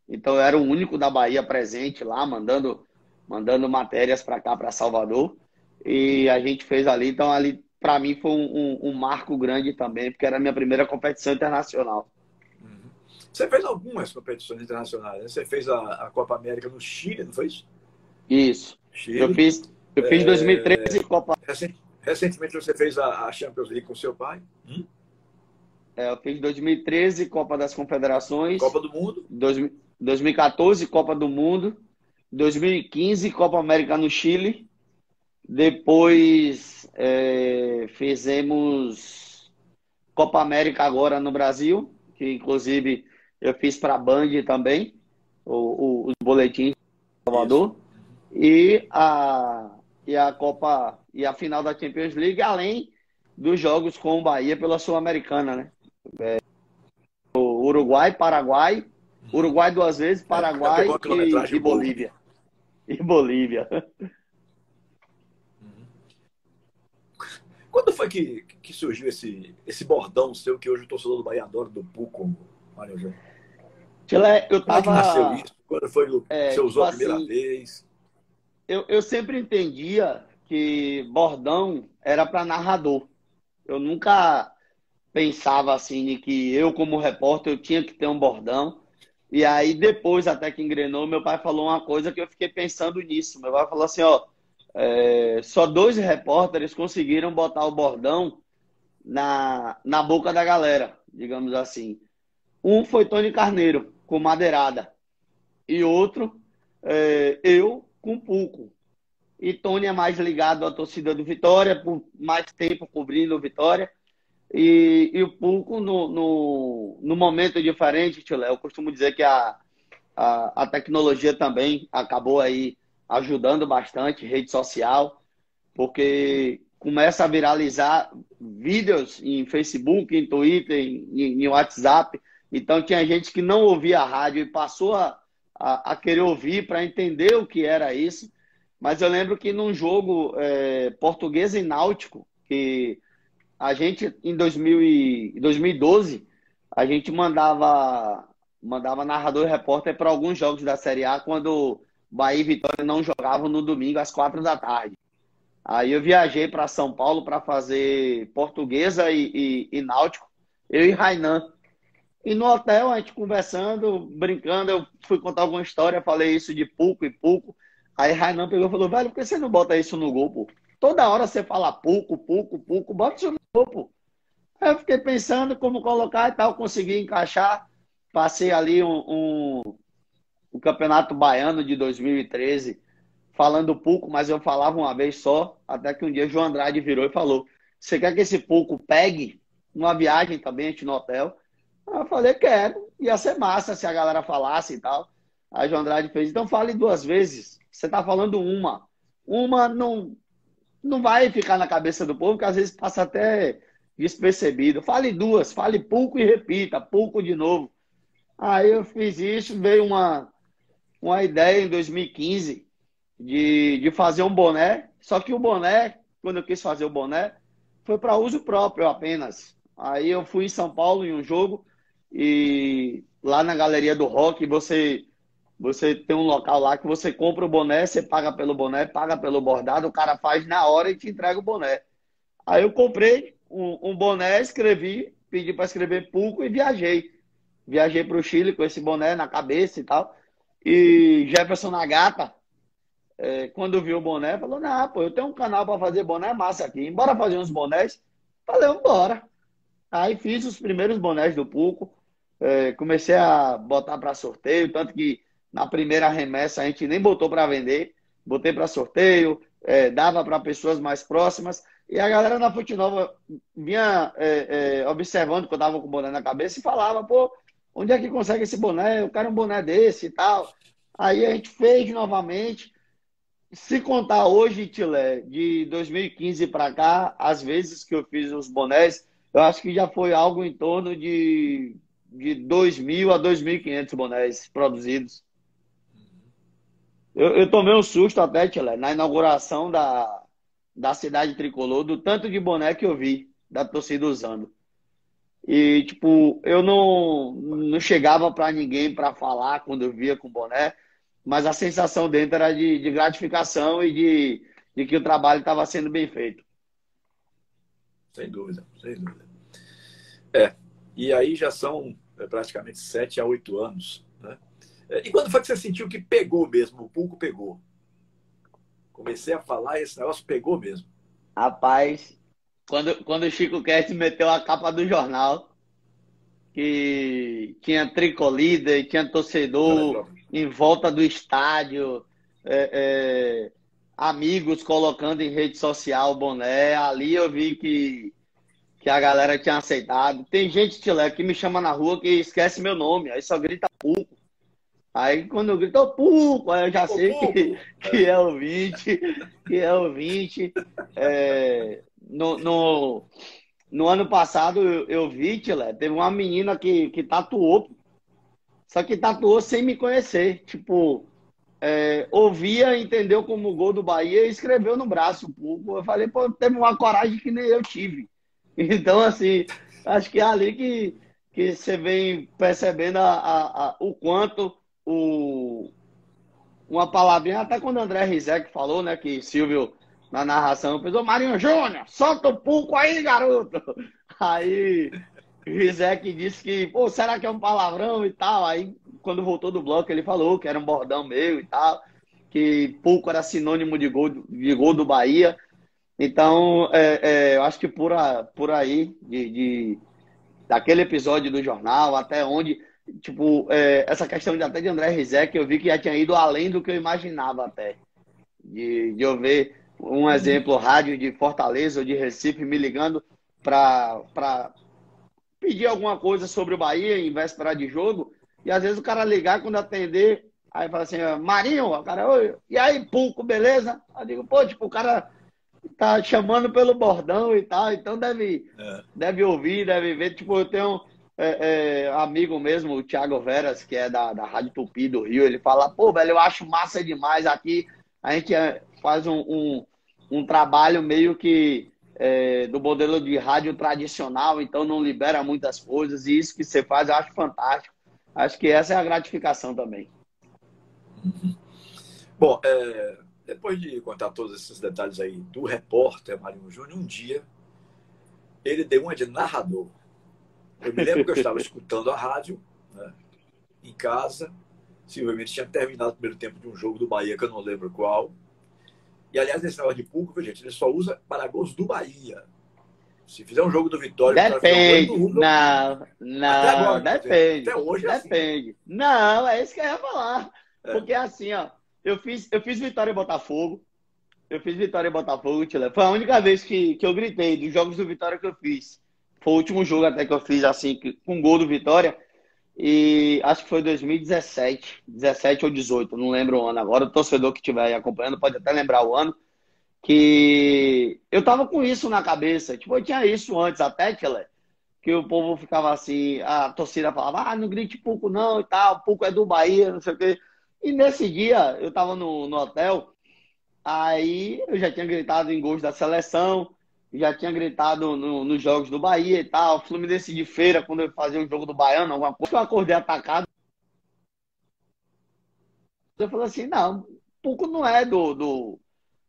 Então eu era o único da Bahia presente lá, mandando mandando matérias para cá, para Salvador. E a gente fez ali. Então, ali, para mim, foi um, um, um, marco grande também, porque era a minha primeira competição internacional. Uhum. Você fez algumas competições internacionais, né? Você fez a, a, Copa América no Chile, não foi isso? Isso. Chile. Eu fiz, eu fiz em 2013 é... Copa. Recentemente você fez a, a Champions League com seu pai? Hum? É, eu fiz 2013 Copa das Confederações. Copa do Mundo. Dois, 2014 Copa do Mundo. 2015 Copa América no Chile. Depois é, fizemos Copa América agora no Brasil, que inclusive eu fiz para a Band também, o, o, os boletins Salvador. E a, e a Copa e a final da Champions League, além dos jogos com o Bahia pela Sul-Americana, né? É, Uruguai, Paraguai, Uruguai duas vezes, é, Paraguai e, e Bolívia. E Bolívia. Quando foi que, que surgiu esse, esse bordão seu que hoje o torcedor do Bahia adora do Puco, Mário José? Eu tava... Como é nasceu isso? Quando foi que é, você usou tipo a primeira assim, vez? Eu, eu sempre entendia que bordão era para narrador. Eu nunca pensava assim de que eu, como repórter, eu tinha que ter um bordão. E aí, depois, até que engrenou, meu pai falou uma coisa que eu fiquei pensando nisso. Meu pai falou assim, ó, é, só dois repórteres conseguiram botar o bordão na, na boca da galera, digamos assim. Um foi Tony Carneiro, com madeirada. E outro, é, eu, com Pulco. E Tony é mais ligado à torcida do Vitória, por mais tempo cobrindo o Vitória. E, e o Pulco, no, no, no momento diferente, Tio Léo, eu costumo dizer que a, a, a tecnologia também acabou aí ajudando bastante, rede social, porque começa a viralizar vídeos em Facebook, em Twitter, em, em WhatsApp. Então tinha gente que não ouvia a rádio e passou a, a, a querer ouvir para entender o que era isso. Mas eu lembro que num jogo é, português e náutico, que a gente, em 2000 e, 2012, a gente mandava, mandava narrador e repórter para alguns jogos da Série A quando Bahia e Vitória não jogavam no domingo às quatro da tarde. Aí eu viajei para São Paulo para fazer portuguesa e, e, e, náutico, eu e Rainan. E no hotel, a gente conversando, brincando, eu fui contar alguma história, falei isso de pouco e pouco. Aí Rainan pegou e falou, velho, por que você não bota isso no gol, pô? Toda hora você fala pouco, pouco, pouco, bota isso no gol, pô. Aí eu fiquei pensando como colocar e tal, consegui encaixar. Passei ali um, um o Campeonato Baiano de 2013 falando pouco, mas eu falava uma vez só, até que um dia João Andrade virou e falou: Você quer que esse pouco pegue uma viagem também, a gente no hotel? Eu falei: Quero, ia ser massa se a galera falasse e tal. Aí João Andrade fez: Então fale duas vezes, você tá falando uma. Uma não, não vai ficar na cabeça do povo, que às vezes passa até despercebido. Fale duas, fale pouco e repita, pouco de novo. Aí eu fiz isso, veio uma uma ideia em 2015 de, de fazer um boné, só que o boné, quando eu quis fazer o boné, foi para uso próprio apenas. Aí eu fui em São Paulo em um jogo e lá na galeria do rock você você tem um local lá que você compra o boné, você paga pelo boné, paga pelo bordado, o cara faz na hora e te entrega o boné. Aí eu comprei um, um boné, escrevi, pedi para escrever pouco e viajei. Viajei para o Chile com esse boné na cabeça e tal. E Jefferson Nagata, é, quando viu o boné, falou: Não, pô, eu tenho um canal para fazer boné massa aqui. Bora fazer uns bonés? Falei: Bora. Aí fiz os primeiros bonés do Puco. É, comecei a botar para sorteio, tanto que na primeira remessa a gente nem botou para vender, botei para sorteio, é, dava para pessoas mais próximas. E a galera na Fute Nova vinha é, é, observando que eu tava com o boné na cabeça e falava, pô, Onde é que consegue esse boné? Eu quero um boné desse e tal. Aí a gente fez novamente. Se contar hoje, Tilé, de 2015 para cá, as vezes que eu fiz os bonés, eu acho que já foi algo em torno de, de 2.000 a 2.500 bonés produzidos. Eu, eu, tomei um susto até, Tilé, na inauguração da, da cidade tricolor, do tanto de boné que eu vi da torcida usando. E, tipo, eu não, não chegava para ninguém para falar quando eu via com boné, mas a sensação dentro era de, de gratificação e de, de que o trabalho estava sendo bem feito. Sem dúvida, sem dúvida. É, e aí já são é, praticamente sete a oito anos. Né? É, e quando foi que você sentiu que pegou mesmo? O pulco pegou? Comecei a falar e esse negócio pegou mesmo. Rapaz, quando, quando o Chico Cast meteu a capa do jornal, que tinha tricolida e tinha torcedor em volta do estádio, é, é, amigos colocando em rede social o boné, ali eu vi que, que a galera tinha aceitado. Tem gente, Tilé, que me chama na rua que esquece meu nome, aí só grita pouco. Aí quando eu grito, Puco, aí eu já sei que, que é o 20, que é o 20. É, no, no, no, ano passado eu, eu vi, Tilé, teve uma menina que, que tatuou, só que tatuou sem me conhecer. Tipo, é, ouvia, entendeu como gol do Bahia e escreveu no braço Puco. Eu falei, pô, teve uma coragem que nem eu tive. Então, assim, acho que é ali que, que você vem percebendo a, a, a o quanto o, uma palavrinha, até quando o André Rizek falou, né, que Silvio, na narração, pensou, Marinho Júnior, solta o pouco aí, garoto. Aí Rizek disse que, pô, será que é um palavrão e tal? Aí, quando voltou do bloco, ele falou que era um bordão meu e tal, que pouco era sinônimo de gol, de gol do Bahia. Então, é, é, eu acho que por, a, por aí, de, de, daquele episódio do jornal, até onde tipo, é, essa questão de, até de André Rizek, eu vi que já tinha ido além do que eu imaginava até. De, de eu ver um exemplo, rádio de Fortaleza ou de Recife me ligando para pedir alguma coisa sobre o Bahia em véspera de jogo. E às vezes o cara ligar quando atender, aí fala assim, Marinho, o cara, Oi, e aí, Pulco, beleza? Eu digo, pô, tipo, o cara tá chamando pelo bordão e tal, então deve, é. deve ouvir, deve ver. Tipo, eu tenho é, é, amigo mesmo, o Thiago Veras, que é da, da Rádio Tupi do Rio, ele fala, pô, velho, eu acho massa demais aqui. A gente é, faz um, um, um, trabalho meio que é, do modelo de rádio tradicional, então não libera muitas coisas, e isso que você faz eu acho fantástico. Acho que essa é a gratificação também. Bom, é, depois de contar todos esses detalhes aí do repórter Marinho Júnior, um dia ele deu uma de narrador. Eu me lembro que eu estava escutando a rádio né, em casa. Simplesmente tinha terminado o primeiro tempo de um jogo do Bahia, que eu não lembro qual. E, aliás, esse negócio de público, gente, ele só usa para gols do Bahia. Se fizer um jogo do Vitória... Depende. Um não, não, agora, depende. Até hoje é assim. Depende. Assim. Não, é isso que eu ia falar. É. Porque assim, ó, eu fiz, eu fiz Vitória e Botafogo. Eu fiz Vitória e Botafogo, Foi a única vez que, que eu gritei dos jogos do Vitória que eu fiz. Foi o último jogo até que eu fiz assim, com gol do Vitória. E acho que foi 2017, 17 ou 18, não lembro o ano agora. O torcedor que estiver acompanhando pode até lembrar o ano. Que eu tava com isso na cabeça. Tipo, eu tinha isso antes até, Tchele, que o povo ficava assim, a torcida falava, ah, não grite pouco não e tal, pouco é do Bahia, não sei o quê. E nesse dia, eu tava no, no hotel, aí eu já tinha gritado em gols da seleção, já tinha gritado no, nos jogos do Bahia e tal. Fluminense de feira, quando eu fazia um jogo do Baiano, alguma coisa, eu acordei atacado. Eu falei assim, não, pouco não é do, do.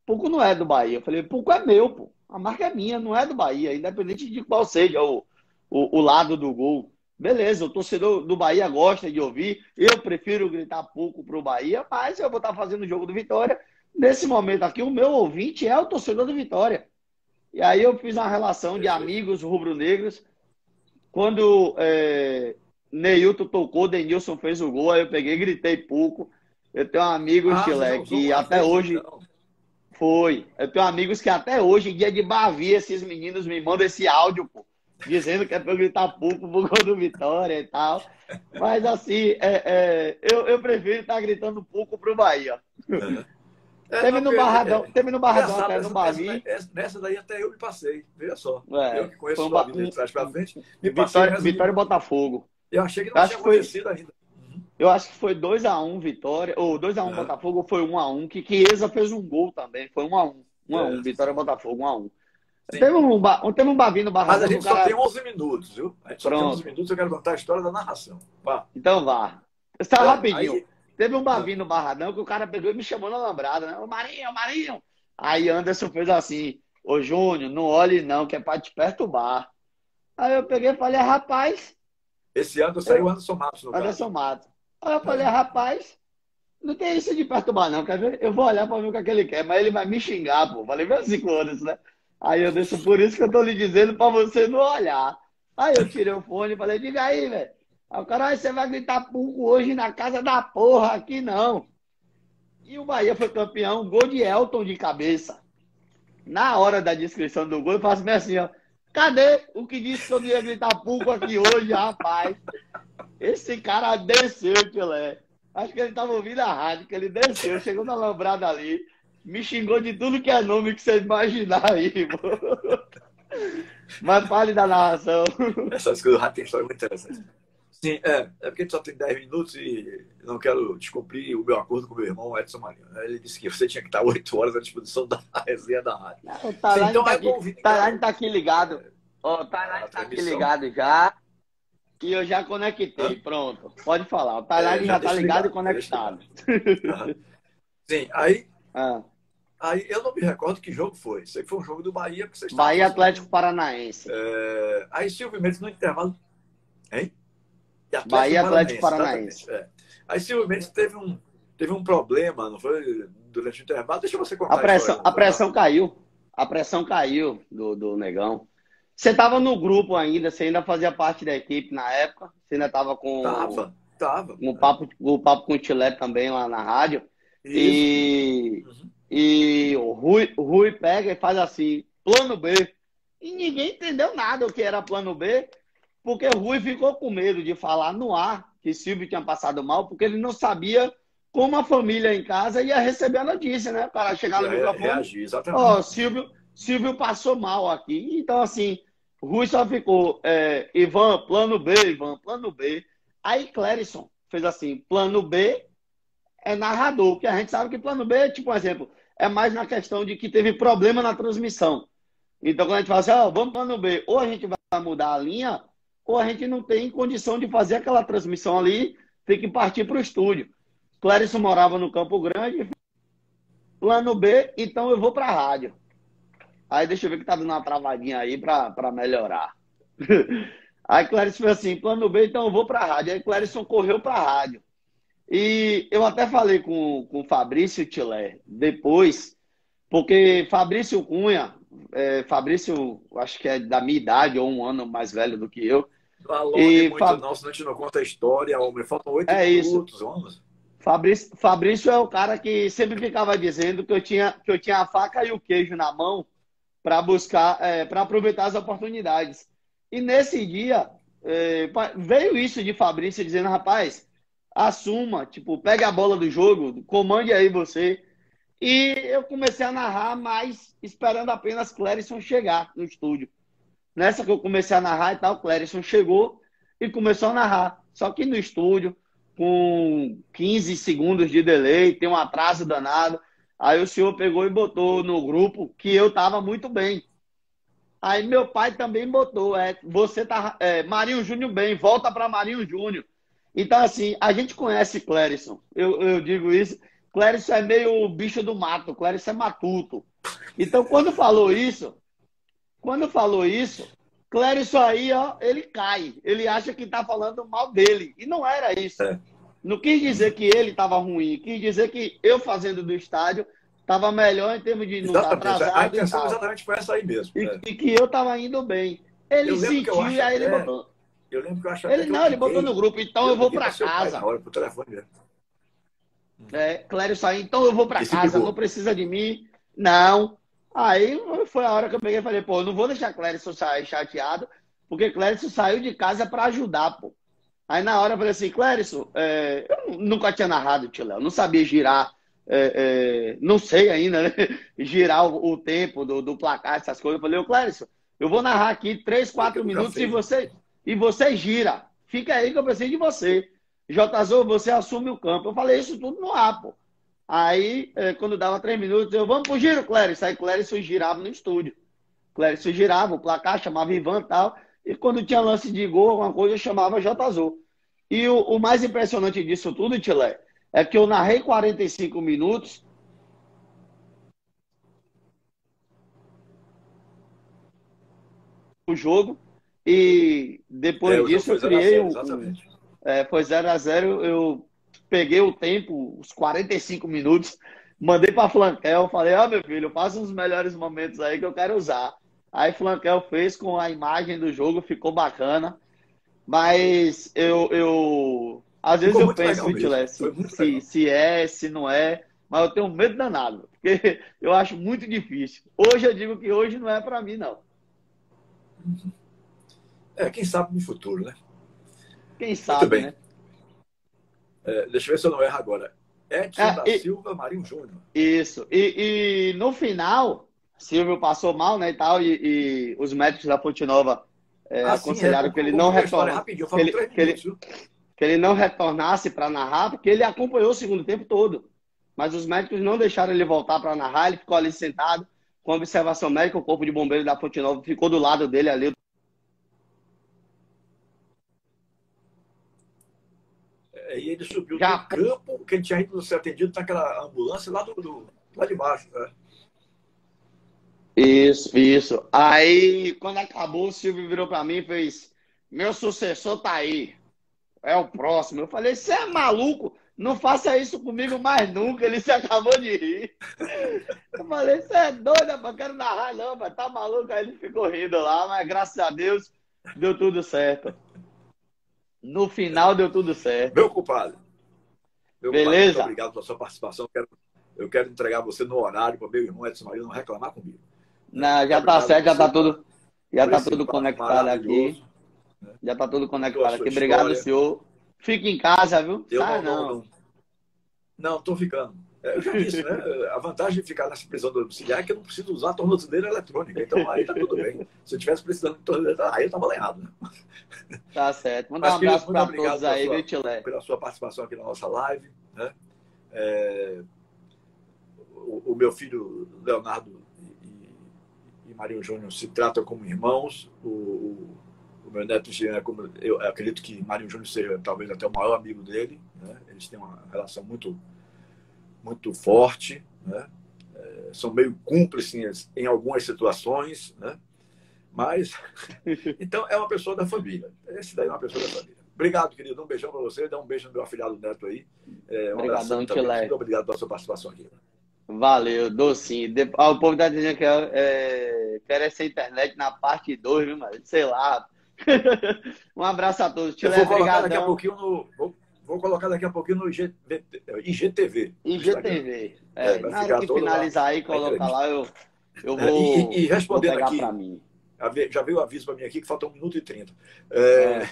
Pouco não é do Bahia. Eu falei, pouco é meu, pô. A marca é minha, não é do Bahia, independente de qual seja o, o, o lado do gol. Beleza, o torcedor do Bahia gosta de ouvir. Eu prefiro gritar pouco pro Bahia, mas eu vou estar fazendo o jogo do Vitória. Nesse momento aqui, o meu ouvinte é o torcedor do Vitória. E aí eu fiz uma relação de amigos rubro-negros. Quando é, Neilton tocou, Denilson fez o gol, aí eu peguei gritei pouco. Eu tenho amigos, ah, Chile, que até hoje. Então. Foi. Eu tenho amigos que até hoje, dia de Bavi, esses meninos me mandam esse áudio, pô, dizendo que é pra eu gritar pouco por gol do Vitória e tal. Mas assim, é, é, eu, eu prefiro estar gritando pouco pro Bahia. É, teve, no barradão, é, teve no Barradão até no Bavi. Nessa daí até eu me passei, veja só. É, eu que conheço um, a vida de trás para frente. Me Vitória, Vitória e Botafogo. Eu achei que não tinha acontecido foi, ainda. Uhum. Eu acho que foi 2x1 um, Vitória, ou 2x1 um, Botafogo, ou foi 1x1, um que Chiesa fez um gol também. Foi 1x1. 1x1, Vitória e Botafogo, 1x1. Teve um, teve um Bavi no Barradão. Mas a gente só cara... tem 11 minutos, viu? A gente só Pronto. tem 11 minutos, eu quero contar a história da narração. Vá. Então vá. Está é, rapidinho. Aí... Teve um Bavi no Barradão que o cara pegou e me chamou na lambrada, né? Ô Marinho, Marinho! Aí Anderson fez assim, ô Júnior, não olhe não, que é pra te perturbar. Aí eu peguei e falei, rapaz, Esse ano saiu o Anderson Matos. No Anderson Matos. Aí eu falei, rapaz, não tem isso de perturbar, não. Quer ver? Eu vou olhar para ver o que, é que ele quer, mas ele vai me xingar, pô. Falei, meus cinco anos, né? Aí eu disse, por isso que eu tô lhe dizendo para você não olhar. Aí eu tirei o fone e falei, diga aí, velho. Aí o cara, você vai gritar pouco hoje na casa da porra, aqui não. E o Bahia foi campeão, gol de Elton de cabeça. Na hora da descrição do gol, eu faço assim, ó. Cadê o que disse que eu não ia gritar pouco aqui hoje, rapaz? Esse cara desceu, Tilé. Acho que ele tava ouvindo a rádio, que ele desceu, chegou na lambrada ali, me xingou de tudo que é nome que você imaginar aí, pô. Mas fale da narração. Essas coisas já tem história muito interessante. Sim, é, é porque a gente só tem 10 minutos e não quero descumprir o meu acordo com o meu irmão Edson Marinho. Ele disse que você tinha que estar 8 horas à disposição da resenha da rádio. Não, o Talani então, tá, aqui, Talani tá aqui ligado. Ó, o Talani tá aqui ligado já. E eu já conectei, pronto. Pode falar. O Talani é, já, já tá ligado, ligado e conectado. Sim, aí. Ah. Aí eu não me recordo que jogo foi. Isso aí foi um jogo do Bahia que vocês Bahia Atlético Paranaense. É... Aí Silvio Mendes no intervalo. Hein? Atlético Bahia Atlético Paranaense. É. Aí Silvio teve um, teve um problema, não foi? Durante o intervalo. Deixa você contar. A pressão, a, a pressão caiu. A pressão caiu do, do negão. Você estava no grupo ainda, você ainda fazia parte da equipe na época. Você ainda estava com. Tava, tava. Um papo, o papo com o Tilé também lá na rádio. Isso. E, uhum. e o Rui, o Rui pega e faz assim: plano B. E ninguém entendeu nada o que era plano B. Porque o Rui ficou com medo de falar no ar que Silvio tinha passado mal, porque ele não sabia como a família em casa ia receber a notícia, né? O cara chegar no é, microfone. Reagir, exatamente. Ó, oh, Silvio, Silvio passou mal aqui. Então, assim, Rui só ficou é, Ivan, plano B, Ivan, plano B. Aí Clérison fez assim, plano B é narrador, que a gente sabe que plano B, tipo um exemplo, é mais na questão de que teve problema na transmissão. Então, quando a gente fala assim, ó, oh, vamos plano B, ou a gente vai mudar a linha, ou a gente não tem condição de fazer aquela transmissão ali, tem que partir para o estúdio. Clérison morava no Campo Grande, plano B, então eu vou para a rádio. Aí deixa eu ver que tá dando uma travadinha aí para melhorar. Aí Clérison foi assim, plano B, então eu vou para a rádio. Aí Clérison correu para a rádio. E eu até falei com, com o Fabrício Tilé depois, porque Fabrício Cunha, é, Fabrício, acho que é da minha idade, ou um ano mais velho do que eu, e muito Fab... não, senão a gente não conta a história, homem. Faltam oito é minutos, isso. Fabrício, Fabrício é o cara que sempre ficava dizendo que eu tinha, que eu tinha a faca e o queijo na mão para buscar, é, para aproveitar as oportunidades. E nesse dia, é, veio isso de Fabrício dizendo, rapaz, assuma, tipo, pegue a bola do jogo, comande aí você. E eu comecei a narrar, mas esperando apenas Clérison chegar no estúdio. Nessa que eu comecei a narrar e tal, Clérison chegou e começou a narrar. Só que no estúdio, com 15 segundos de delay, tem um atraso danado. Aí o senhor pegou e botou no grupo que eu tava muito bem. Aí meu pai também botou, é, você tá, é, Marinho Júnior bem, volta para Marinho Júnior. Então, assim, a gente conhece Clérison, eu, eu digo isso. Clérison é meio bicho do mato, Clérison é matuto. Então, quando falou isso, quando falou isso, Clérison aí, ó, ele cai. Ele acha que tá falando mal dele. E não era isso. É. Não quis dizer que ele estava ruim, quis dizer que eu fazendo do estádio estava melhor em termos de não estar atrasado. A intenção exatamente foi essa aí mesmo. E, é. e que eu estava indo bem. Ele sentiu e aí ele botou. Eu lembro que eu achava Ele não, ele botou no grupo, então eu, eu vou para casa. Na hora, pro telefone mesmo. É, Clério saiu, então eu vou para casa, não precisa de mim. Não. Aí foi a hora que eu peguei e falei, pô, eu não vou deixar Clérison sair chateado, porque Clérison saiu de casa para ajudar, pô. Aí na hora eu falei assim, Clérison, é, eu nunca tinha narrado, tio Léo, não sabia girar, é, é, não sei ainda, né? Girar o, o tempo do, do, placar, essas coisas. Eu falei, ô Clérison, eu vou narrar aqui 3, 4 minutos e você, e você gira. Fica aí que eu preciso de você. Jazô, você assume o campo. Eu falei isso tudo no ar, pô. Aí, é, quando dava três minutos, eu, vamos pro giro, Cléris. Aí Cléris girava no estúdio. Cléris girava, o placar chamava Ivan e tal. E quando tinha lance de gol, alguma coisa, eu chamava J. Azul. E o, o, mais impressionante disso tudo, Tilé, é que eu narrei 45 minutos. O jogo. E depois é, disso eu criei um. É, foi 0x0, eu peguei o tempo, os 45 minutos, mandei para Flanquel, falei, ó oh, meu filho, faça uns melhores momentos aí que eu quero usar. Aí Flanquel fez com a imagem do jogo, ficou bacana. Mas eu, eu às vezes ficou eu penso, se, se é, se não é, mas eu tenho medo danado, porque eu acho muito difícil. Hoje eu digo que hoje não é para mim, não. É, quem sabe no futuro, né? Quem sabe, né? É, deixa eu ver se eu não erro agora. Edson é, da e, Silva, Marinho Júnior. Isso. E, e, no final, Silvio passou mal, né, e tal, e, e os médicos da Ponte Nova é, ah, aconselharam sim, é, que ele não retornasse. Que que ele não retornasse para narrar, porque ele acompanhou o segundo tempo todo. Mas os médicos não deixaram ele voltar para narrar, ele ficou ali sentado com observação médica, o corpo de bombeiro da Ponte Nova ficou do lado dele ali. E ele subiu Já... do campo, que ele tinha ido ser atendido naquela ambulância lá, do, do lá de baixo. Né? Isso, isso. Aí, quando acabou, o Silvio virou para mim e fez: Meu sucessor tá aí. É o próximo. Eu falei: Você é maluco? Não faça isso comigo mais nunca. Ele se acabou de rir. Eu falei: Você é doido, Eu quero narrar, não, mas tá maluco. Aí ele ficou rindo lá, mas graças a Deus deu tudo certo. No final deu tudo certo. Meu culpado. Meu Beleza? muito obrigado pela sua participação. Eu quero, eu quero entregar você no horário para meu irmão Edson Maria não reclamar comigo. Não, já está certo, já está tudo, já tá tudo conectado aqui. Né? Já está tudo conectado aqui. Obrigado, senhor. Fique em casa, viu? Eu Sai, não. Não, estou ficando. É, eu já disse, né? A vantagem de ficar nessa prisão domiciliar é que eu não preciso usar a tornozeleira eletrônica. Então aí tá tudo bem. Se eu tivesse precisando de tornozeleira, aí eu tava lenhado, né? Tá certo. Manda um abraço para todos aí, viu, Tilé? Pela sua participação aqui na nossa live. Né? É... O, o, meu filho, Leonardo e, e Marinho Júnior, se tratam como irmãos. O, o, o meu neto Jean, como eu acredito que Marinho Júnior seja talvez até o maior amigo dele. Né? Eles têm uma relação muito muito forte, né? É, são meio cúmplices em algumas situações, né? mas então é uma pessoa da família. Esse daí é uma pessoa da família. Obrigado, querido. Um beijão para você. Dá um beijo no meu afilhado Neto aí. É, um Obrigadão, Muito obrigado pela sua participação aqui. Valeu, docinho. Ah, o povo está dizendo que é, é, quer essa internet na parte 2, viu, mas sei lá. um abraço a todos. Eu vou colocar daqui a pouquinho no. Vou Vou colocar daqui a pouquinho no IGTV. IGTV. É, é, na hora que finalizar lá. aí, coloca lá, eu, eu é, vou. E, e respondendo vou aqui, mim. já veio o aviso para mim aqui que falta um minuto e trinta. É,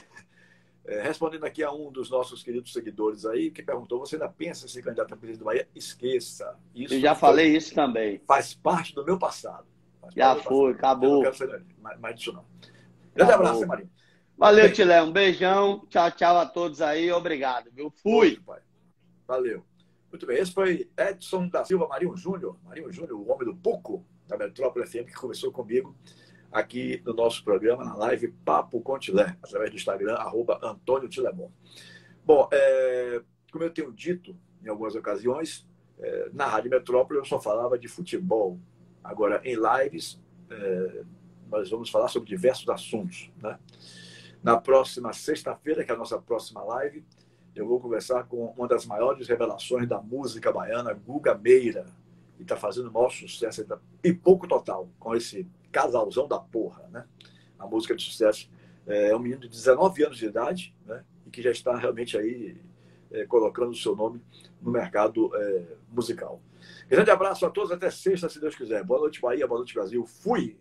é. respondendo aqui a um dos nossos queridos seguidores aí, que perguntou: você ainda pensa em ser candidato a presidente do Bahia? Esqueça. Isso eu já falei isso também. Faz parte do meu passado. Já foi, acabou. Eu não quero ser mais, mais disso, não. Grande abraço, Marinho. Valeu, Tilé. Um beijão. Tchau, tchau a todos aí. Obrigado, viu? Fui. pai. Valeu. Muito bem. Esse foi Edson da Silva Marinho Júnior. Marinho Júnior, o homem do Puco, da Metrópole FM, que conversou comigo aqui no nosso programa, na live Papo com Tilé, através do Instagram, arroba Antônio Tilemon. Bom, é, como eu tenho dito em algumas ocasiões, é, na Rádio Metrópole eu só falava de futebol. Agora, em lives, é, nós vamos falar sobre diversos assuntos, né? Na próxima sexta-feira, que é a nossa próxima live, eu vou conversar com uma das maiores revelações da música baiana, Guga Meira, que está fazendo o maior sucesso e pouco total com esse casalzão da porra, né? A música de sucesso. É um menino de 19 anos de idade, né? E que já está realmente aí é, colocando o seu nome no mercado é, musical. Grande abraço a todos, até sexta, se Deus quiser. Boa noite, Bahia, boa noite, Brasil. Fui!